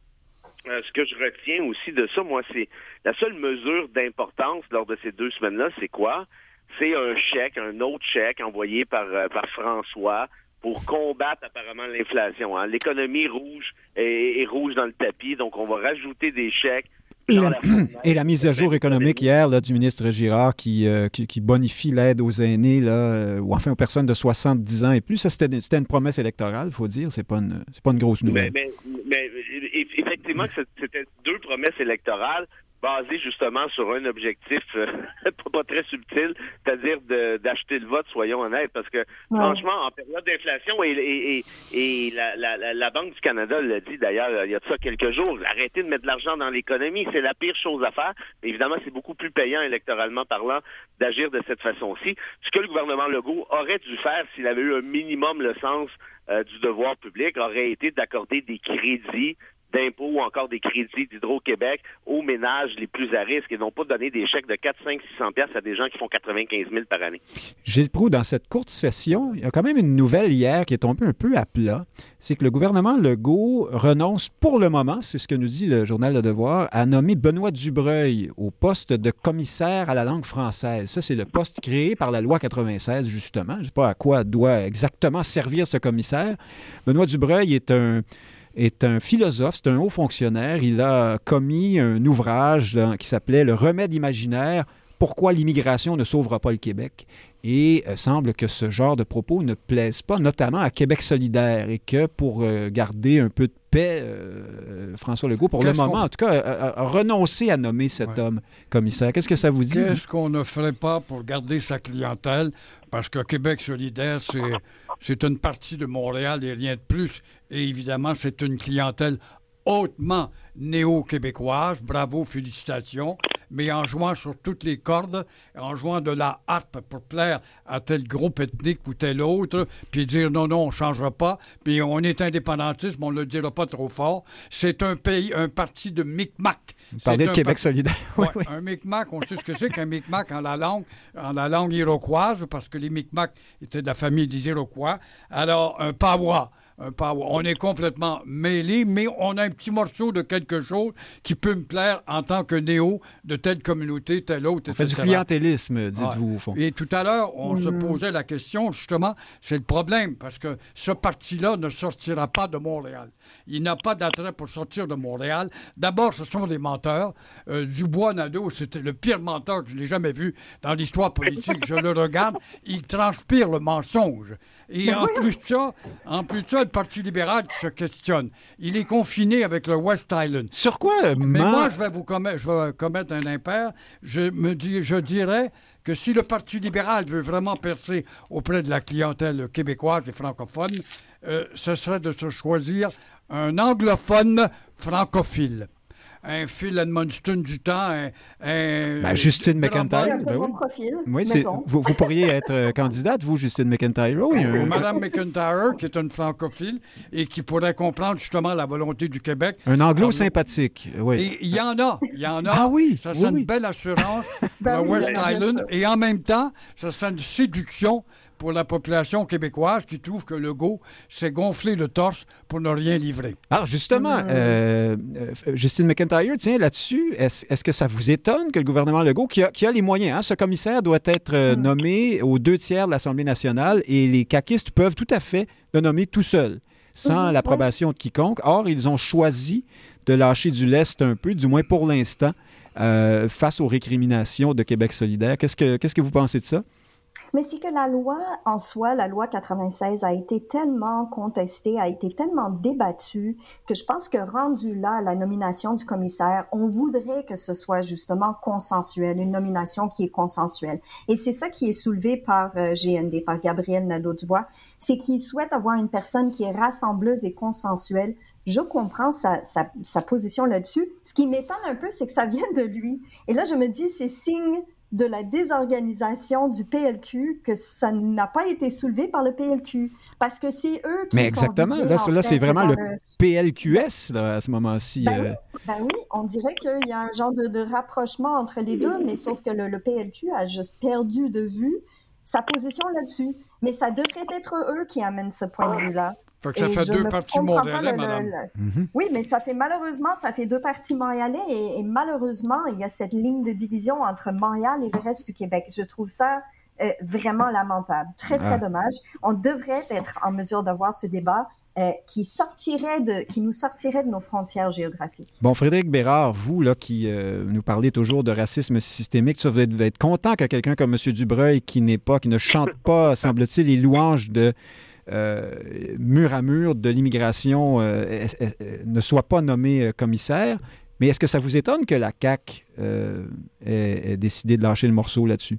euh, ce que je retiens aussi de ça, moi, c'est la seule mesure d'importance lors de ces deux semaines-là, c'est quoi? C'est un chèque, un autre chèque envoyé par, euh, par François pour combattre apparemment l'inflation. Hein. L'économie rouge est, rouge dans le tapis, donc on va rajouter des chèques et la, mise à jour économique hier là, du ministre Girard qui, euh, qui, bonifie l'aide aux aînés, là, euh, ou enfin aux personnes de 70 ans et plus, ça c'était une promesse électorale, il faut dire, c'est pas, une, pas une grosse nouvelle. Mais, mais, effectivement, c'était deux promesses électorales basé justement sur un objectif euh, pas très subtil, c'est-à-dire d'acheter le vote, soyons honnêtes, parce que franchement, en période d'inflation, et, et, la, la, la, Banque du Canada l'a dit d'ailleurs il y a de ça quelques jours, arrêtez de mettre de l'argent dans l'économie, c'est la pire chose à faire. évidemment, c'est beaucoup plus payant électoralement parlant d'agir de cette façon-ci. Ce que le gouvernement Legault aurait dû faire s'il avait eu un minimum le sens euh, du devoir public aurait été d'accorder des crédits d'impôts ou encore des crédits d'Hydro-Québec aux ménages les plus à risque et non pas donner des chèques de 4, 5, 600 pièces à des gens qui font 95 000 par année. Gilles Proux, dans cette courte session, il y a quand même une nouvelle hier qui est tombée un peu à plat. C'est que le gouvernement Legault renonce pour le moment, c'est ce que nous dit le journal Le Devoir, à nommer Benoît Dubreuil au poste de commissaire à la langue française. Ça, c'est le poste créé par la loi 96, justement. Je ne sais pas à quoi doit exactement servir ce commissaire. Benoît Dubreuil est un est un philosophe, c'est un haut fonctionnaire. Il a commis un ouvrage qui s'appelait Le remède imaginaire. Pourquoi l'immigration ne sauvera pas le Québec? Et il euh, semble que ce genre de propos ne plaise pas, notamment à Québec solidaire, et que pour euh, garder un peu de paix, euh, François Legault, pour le moment, en tout cas, a, renoncé à nommer cet homme commissaire. Qu'est-ce que ça vous dit? Qu'est-ce qu'on ne ferait pas pour garder sa clientèle? Parce que Québec solidaire, c'est c'est une partie de Montréal et rien de plus. Et évidemment, c'est une clientèle hautement néo-québécoise. Bravo, félicitations. Mais en jouant sur toutes les cordes, en jouant de la harpe pour plaire à tel groupe ethnique ou tel autre, puis dire non, non, on ne changera pas, puis on est indépendantiste, mais on ne le dira pas trop fort. C'est un pays, un parti de Micmac. Vous parlez de Québec solidaire. Un Micmac, on sait ce que c'est qu'un Micmac en la langue, en la langue iroquoise, parce que les Micmacs étaient de la famille des Iroquois. Alors, un pavois. On est complètement mêlés, mais on a un petit morceau de quelque chose qui peut me plaire en tant que néo de telle communauté, telle autre, etc. On fait du clientélisme, dites-vous, au fond. Et tout à l'heure, on se mm. posait la question, justement, c'est le problème, parce que ce parti-là ne sortira pas de Montréal. Il n'a pas d'attrait pour sortir de Montréal. D'abord, ce sont des menteurs. Euh, Dubois-Nadeau, c'était le pire menteur que je n'ai jamais vu dans l'histoire politique. je le regarde, il transpire le mensonge. Et en plus, de ça, en plus de ça, le Parti libéral se questionne. Il est confiné avec le West Island. Sur quoi? Mais moi, je vais vous commettre, je vais commettre un impair. Je, me dis, je dirais que si le Parti libéral veut vraiment percer auprès de la clientèle québécoise et francophone, euh, ce serait de se choisir un anglophone francophile un Phil Edmonston du temps, un, ben, Justine McIntyre. Ben oui. profil, oui vous, vous, pourriez être euh, candidate, vous, Justine McIntyre. Oui, Ou Madame McIntyre, qui est une francophile et qui pourrait comprendre justement la volonté du Québec. Un anglo sympathique, oui. il y en a, il y en a. Ah oui, Ça serait une belle assurance, ben West Island. Et en même temps, ça serait une séduction pour la population québécoise qui trouve que Legault s'est gonflé le torse pour ne rien livrer. Alors justement, euh, euh, Justine McIntyre, tiens, là-dessus, est-ce est-ce que ça vous étonne que le gouvernement Legault, qui a, qui a les moyens, hein, ce commissaire doit être euh, nommé aux deux tiers de l'Assemblée nationale et les caquistes peuvent tout à fait le nommer tout seul, sans Mhm, l'approbation de quiconque. Or, ils ont choisi de lâcher du lest un peu, du moins pour l'instant, euh, face aux récriminations de Québec solidaire. Qu'est-ce que, qu'est-ce que vous pensez de ça? Mais c'est que la loi en soi, la loi 96, a été tellement contestée, a été tellement débattue, que je pense que rendu là, la nomination du commissaire, on voudrait que ce soit justement consensuel, une nomination qui est consensuelle. Et c'est ça qui est soulevé par euh, GND, par Gabriel Nadeau-Dubois, c'est qu'il souhaite avoir une personne qui est rassembleuse et consensuelle. Je comprends sa, sa, sa position là-dessus. Ce qui m'étonne un peu, c'est que ça vient de lui. Et là, je me dis, c'est signe de la désorganisation du PLQ que ça n'a pas été soulevé par le PLQ. Parce que c'est eux qui Mais sont exactement. visés, Là, c'est vraiment le PLQS là, à ce moment-ci. Ben euh. oui, ben oui, on dirait qu'il y a un genre de, de rapprochement entre les deux, mais sauf que le, le PLQ a juste perdu de vue sa position là-dessus. Mais ça devrait être eux qui amènent ce point de vue-là. Fait que ça Et fait je deux pas montréalais, le- le- madame. le- Mhm. Oui, mais ça fait malheureusement, ça fait deux parties montréalais et, et malheureusement, il y a cette ligne de division entre Montréal et le reste du Québec. Je trouve ça euh, vraiment lamentable, très très Ah. dommage. On devrait être en mesure d'avoir ce débat euh, qui sortirait de, qui nous sortirait de nos frontières géographiques. Bon, Frédéric Bérard, vous là, qui euh, nous parlez toujours de racisme systémique, ça, vous êtes, vous êtes content que quelqu'un comme M. Dubreuil, qui n'est pas, qui ne chante pas, semble-t-il, les louanges de euh, mur à mur de l'immigration, euh, est- ne soit pas nommé euh, commissaire. Mais est-ce que ça vous étonne que la CAQ euh, ait, décidé de lâcher le morceau là-dessus?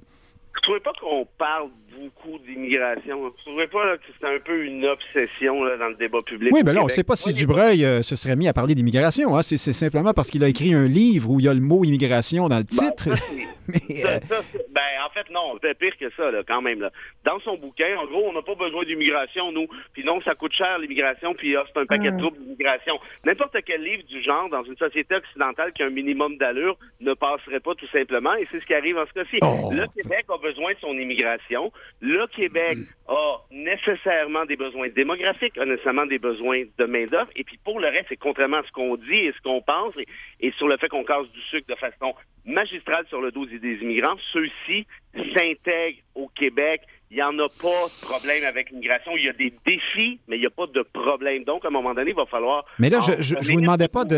Vous trouvez pas qu'on parle beaucoup d'immigration? Vous trouvez pas là, que c'est un peu une obsession là, dans le débat public? Oui, mais là, on ne sait pas si Dubreuil euh, se serait mis à parler d'immigration. hein. C'est c'est simplement parce qu'il a écrit un livre où il y a le mot immigration dans le Ben, titre. ça, Mais, euh, ça, ben, en fait, non, c'est pire que ça, là, quand même. Là. Dans son bouquin, en gros, on n'a pas besoin d'immigration, nous. Puis non, ça coûte cher, l'immigration, puis ah, c'est un paquet de Mm. troubles d'immigration. N'importe quel livre du genre, dans une société occidentale qui a un minimum d'allure, ne passerait pas tout simplement, et c'est ce qui arrive en ce cas-ci. Oh. Le Québec a besoin de son immigration. Le Québec a nécessairement des besoins démographiques, a nécessairement des besoins de main-d'œuvre, et puis pour le reste, c'est contrairement à ce qu'on dit et ce qu'on pense, et, sur le fait qu'on casse du sucre de façon magistrale sur le dos des immigrants, ceux-ci s'intègrent au Québec. Il n'y en a pas de problème avec l'immigration. Il y a des défis, mais il n'y a pas de problème. Donc, à un moment donné, il va falloir... mais là, je, donner vous demandais pas de.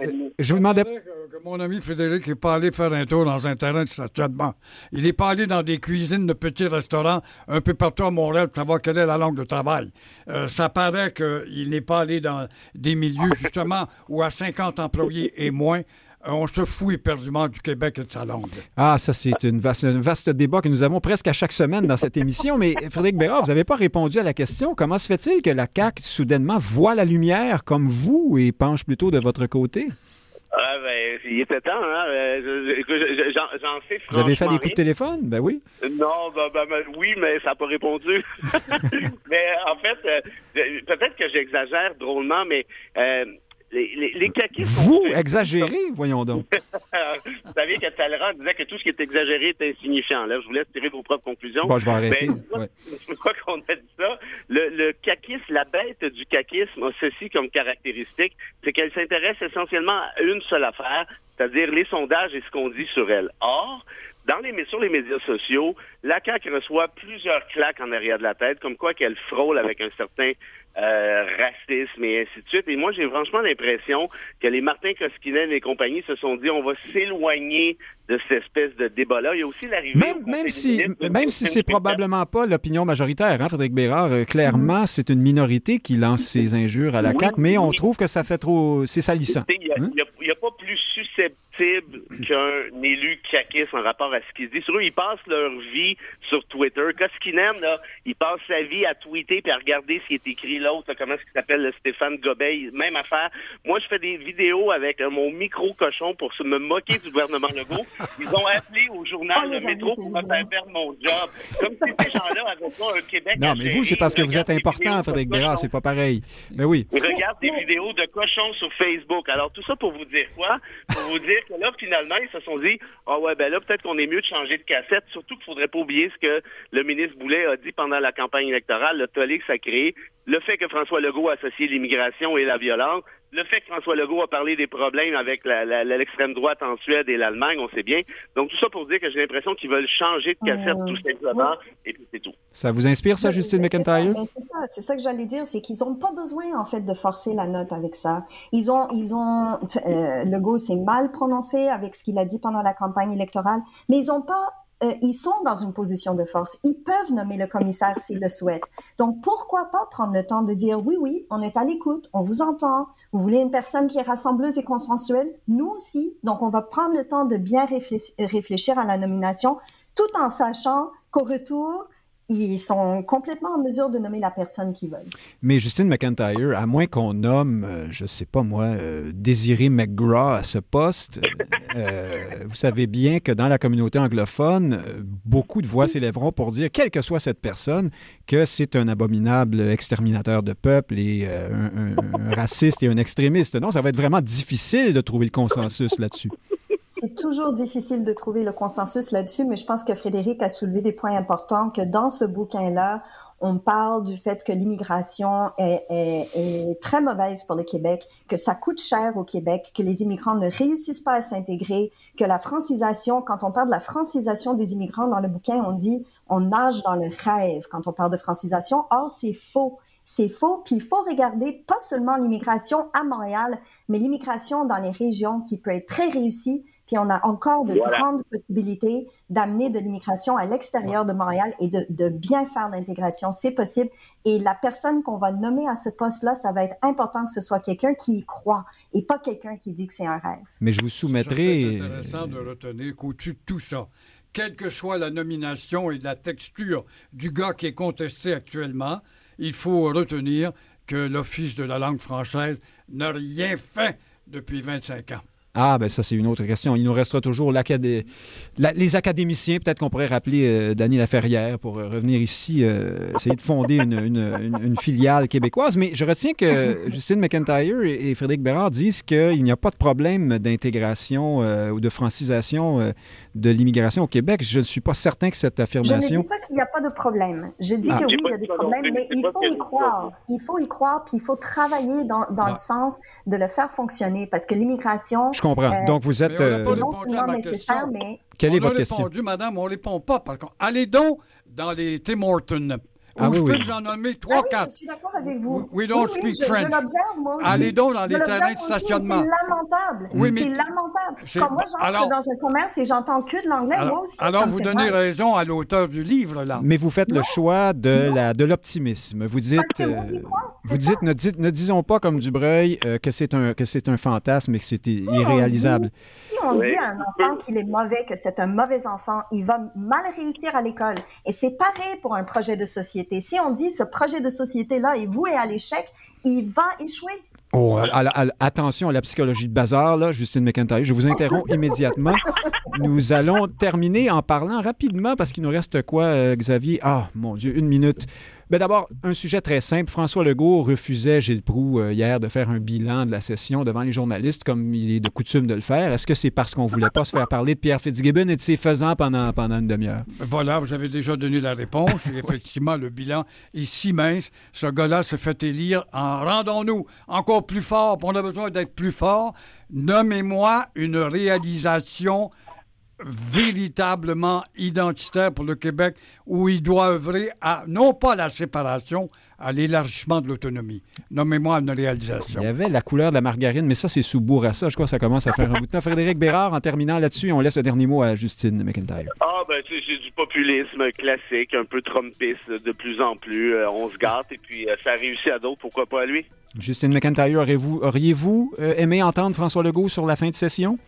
ennemi. Je vous demandais. Que, que mon ami Frédéric n'est pas allé faire un tour dans un terrain de stationnement. Il n'est pas allé dans des cuisines de petits restaurants un peu partout à Montréal pour savoir quelle est la langue de travail. Euh, ça paraît qu'il n'est pas allé dans des milieux, justement, où à 50 employés et moins, euh, on se fout éperdument du Québec et de sa langue. Ah, ça, c'est une vaste, un vaste débat que nous avons presque à chaque semaine dans cette émission. Mais Frédéric Bérard, vous n'avez pas répondu à la question. Comment se fait-il que la CAQ, soudainement, voit la lumière comme vous et penche plutôt de votre côté? Ah, ben, il était temps, hein? Euh, je- je- écoute, je- J'en sais Vous avez fait des coups de téléphone? Ben oui. Non, ben, ben, ben, oui, mais ça n'a pas répondu. mais en fait, euh, peut-être que j'exagère drôlement, mais euh, les, les, les caquistes Vous, exagérez, voyons donc. Vous saviez que Talleyrand disait que tout ce qui est exagéré est insignifiant. Là, je vous laisse tirer vos propres conclusions. Bon, je vais arrêter. Ben, Ouais. une fois qu'on a dit ça, le, le caquisme, la bête du caquisme a ceci comme caractéristique, c'est qu'elle s'intéresse essentiellement à une seule affaire, c'est-à-dire les sondages et ce qu'on dit sur elle. Or, dans les, sur les médias sociaux, la CAQ reçoit plusieurs claques en arrière de la tête, comme quoi qu'elle frôle avec un certain euh, racisme et ainsi de suite. Et moi, j'ai franchement l'impression que les Martin Koskinen et compagnie se sont dit on va s'éloigner de cette espèce de débat-là. Il y a aussi l'arrivée Même, même si, même si c'est probablement pas l'opinion majoritaire, hein, Frédéric Bérard, euh, clairement, c'est une minorité qui lance ses injures à la Oui, CAQ, mais on oui. trouve que ça fait trop... C'est salissant. Il n'y a, Hein? a- pas plus susceptible qu'un élu caquiste en rapport à ce qu'il dit. Sur eux, ils passent leur vie sur Twitter. Koskinen, là, il passe sa vie à tweeter et à regarder ce qui est écrit là l'autre, comment est-ce qu'il s'appelle, Stéphane Gobeil, même affaire. Moi, je fais des vidéos avec euh, mon micro-cochon pour se me moquer du gouvernement Legault. Ils ont appelé au journal Oh, Le Métro pour me faire perdre mon job. Comme si ces gens-là avaient pas un Québec Non, mais vous, c'est parce que vous êtes important, Frédéric Bérard, c'est pas pareil. Mais oui. Ils regardent des vidéos de cochons sur Facebook. Alors, tout ça pour vous dire quoi? Pour vous dire que là, finalement, ils se sont dit, ah ouais, ben là, peut-être qu'on est mieux de changer de cassette. Surtout qu'il faudrait pas oublier ce que le ministre Boulet a dit pendant la campagne électorale, le tollé que ça crée, le fait que François Legault a associé l'immigration et la violence, le fait que François Legault a parlé des problèmes avec l'extrême droite en Suède et l'Allemagne, on sait bien. Donc, tout ça pour dire que j'ai l'impression qu'ils veulent changer de cassette, Euh, tout simplement, et puis c'est tout. Ça vous inspire, ça, Justine McIntyre? C'est ça, c'est ça que j'allais dire, c'est qu'ils n'ont pas besoin en fait de forcer la note avec ça. Ils ont, ils ont, euh, Legault s'est mal prononcé avec ce qu'il a dit pendant la campagne électorale, mais ils ont pas, euh, ils sont dans une position de force. Ils peuvent nommer le commissaire s'ils le souhaitent. Donc pourquoi pas prendre le temps de dire oui, oui, on est à l'écoute, on vous entend. Vous voulez une personne qui est rassembleuse et consensuelle, nous aussi. Donc on va prendre le temps de bien réfléchir, à la nomination, tout en sachant qu'au retour ils sont complètement en mesure de nommer la personne qu'ils veulent. Mais Justine McIntyre, à moins qu'on nomme, euh, je sais pas moi, euh, Désiré McGraw à ce poste, euh, vous savez bien que dans la communauté anglophone, euh, beaucoup de voix s'élèveront pour dire, quelle que soit cette personne, que c'est un abominable exterminateur de peuple et euh, un, un- un raciste et un extrémiste. Non, ça va être vraiment difficile de trouver le consensus là-dessus. C'est toujours difficile de trouver le consensus là-dessus, mais je pense que Frédéric a soulevé des points importants, que dans ce bouquin-là, on parle du fait que l'immigration est, est- est très mauvaise pour le Québec, que ça coûte cher au Québec, que les immigrants ne réussissent pas à s'intégrer, que la francisation, quand on parle de la francisation des immigrants dans le bouquin, on dit on nage dans le rêve quand on parle de francisation. Or, c'est faux. C'est faux, puis il faut regarder pas seulement l'immigration à Montréal, mais l'immigration dans les régions qui peut être très réussie, puis on a encore de Voilà. grandes possibilités d'amener de l'immigration à l'extérieur de Montréal et de, de bien faire l'intégration. C'est possible. Et la personne qu'on va nommer à ce poste-là, ça va être important que ce soit quelqu'un qui y croit et pas quelqu'un qui dit que c'est un rêve. Mais je vous C'est soumettrai... intéressant de retenir qu'au-dessus de tout ça, quelle que soit la nomination et la texture du gars qui est contesté actuellement, il faut retenir que l'Office de la langue française n'a rien fait depuis 25 ans. Ah, ben ça, c'est une autre question. Il nous restera toujours les académiciens. Peut-être qu'on pourrait rappeler euh, Dany Laferrière pour euh, revenir ici, euh, essayer de fonder une, filiale québécoise. Mais je retiens que Justine McIntyre et, Frédéric Bérard disent qu'il n'y a pas de problème d'intégration euh, ou de francisation de l'immigration au Québec. Je ne suis pas certain que cette Je ne affirmation... dis pas qu'il n'y a pas de problème. Je dis Ah. que oui, il y a des problèmes, mais il faut y croire. Il faut y croire, puis il faut travailler dans, dans le sens de le faire fonctionner, parce que l'immigration, Je comprends. Euh, Donc, vous êtes... mais on n'a euh, pas non seulement ma nécessaire, question. mais quelle on est a votre question? répondu, madame, on ne répond pas. Par contre, allez donc dans les Tim Hortons. Ah où oui, je peux oui. vous en nommer Ah trois, oui, quatre. je suis d'accord avec vous. We- don't oui, oui, speak je, French. je l'observe, moi aussi. Allez donc dans les Je terrains de aussi, stationnement. C'est lamentable. Oui, mais- C'est lamentable. C'est- Quand moi, j'entre alors- dans un commerce et j'entends que de l'anglais, moi Alors, aussi, ça alors vous donnez mal. raison à l'auteur du livre, là. Mais vous faites le choix de la de l'optimisme. Vous dites, Parce que moi, j'y euh, crois, vous ça. dites, ne, dites- ne disons pas comme Dubreuil euh, que c'est un que c'est un fantasme et que c'est on irréalisable. Si on Oui. dit à un enfant qu'il est mauvais, que c'est un mauvais enfant, il va mal réussir à l'école. Et c'est pareil pour un projet de société. Si on dit ce projet de société-là est voué à l'échec, il va échouer. Oh, à- à- à- attention à la psychologie de bazar, là, Justine McIntyre. Je vous interromps immédiatement. Nous allons terminer en parlant rapidement parce qu'il nous reste quoi, euh, Xavier? Ah, mon Dieu, une minute. Ben D'abord, un sujet très simple. François Legault refusait, Gilles Proux, euh, hier, de faire un bilan de la session devant les journalistes, comme il est de coutume de le faire. Est-ce que c'est parce qu'on voulait pas se faire parler de Pierre Fitzgibbon et de ses faisans pendant, pendant une demi-heure? Voilà, vous avez déjà donné la réponse. Effectivement, le bilan est si mince. Ce gars-là se fait élire en rendons-nous encore plus fort. On a besoin d'être plus fort. Nommez-moi une réalisation véritablement identitaire pour le Québec où il doit œuvrer à, non pas la séparation, à l'élargissement de l'autonomie. Nommez-moi une réalisation. Il y avait la couleur de la margarine, mais ça, c'est sous Bourassa. Je crois que ça commence à faire un bout de temps. Frédéric Bérard, en terminant là-dessus, on laisse le dernier mot à Justine McIntyre. Ah, ben, c'est du populisme classique, un peu trumpiste de plus en plus. Euh, on se gâte et puis euh, ça réussit à d'autres, pourquoi pas à lui? Justine McIntyre, auriez-vous, auriez-vous euh, aimé entendre François Legault sur la fin de session?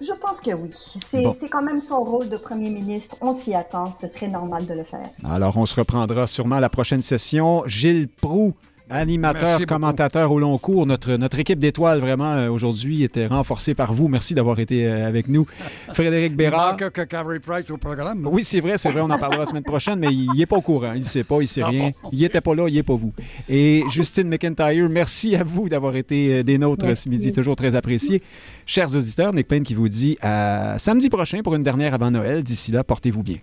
Je pense que oui. C'est Bon. quand même son rôle de premier ministre. On s'y attend. Ce serait normal de le faire. Alors, on se reprendra sûrement à la prochaine session. Gilles Proux, Animateur, Merci beaucoup. commentateur au long cours. Notre, notre équipe d'étoiles, vraiment, euh, aujourd'hui, était renforcée par vous. Merci d'avoir été euh, avec nous. Frédéric Il Bérard. manque que Carey Price au programme. Oui, c'est vrai, c'est vrai, on en parlera la semaine prochaine, mais il n'est pas au courant, il ne sait pas, il ne sait Ah rien. Il n'était pas là, il n'est pas vous. Et Justine McIntyre, merci à vous d'avoir été euh, des nôtres ce midi, toujours très apprécié. Chers auditeurs, Nick Payne qui vous dit à samedi prochain pour une dernière avant Noël. D'ici là, portez-vous bien.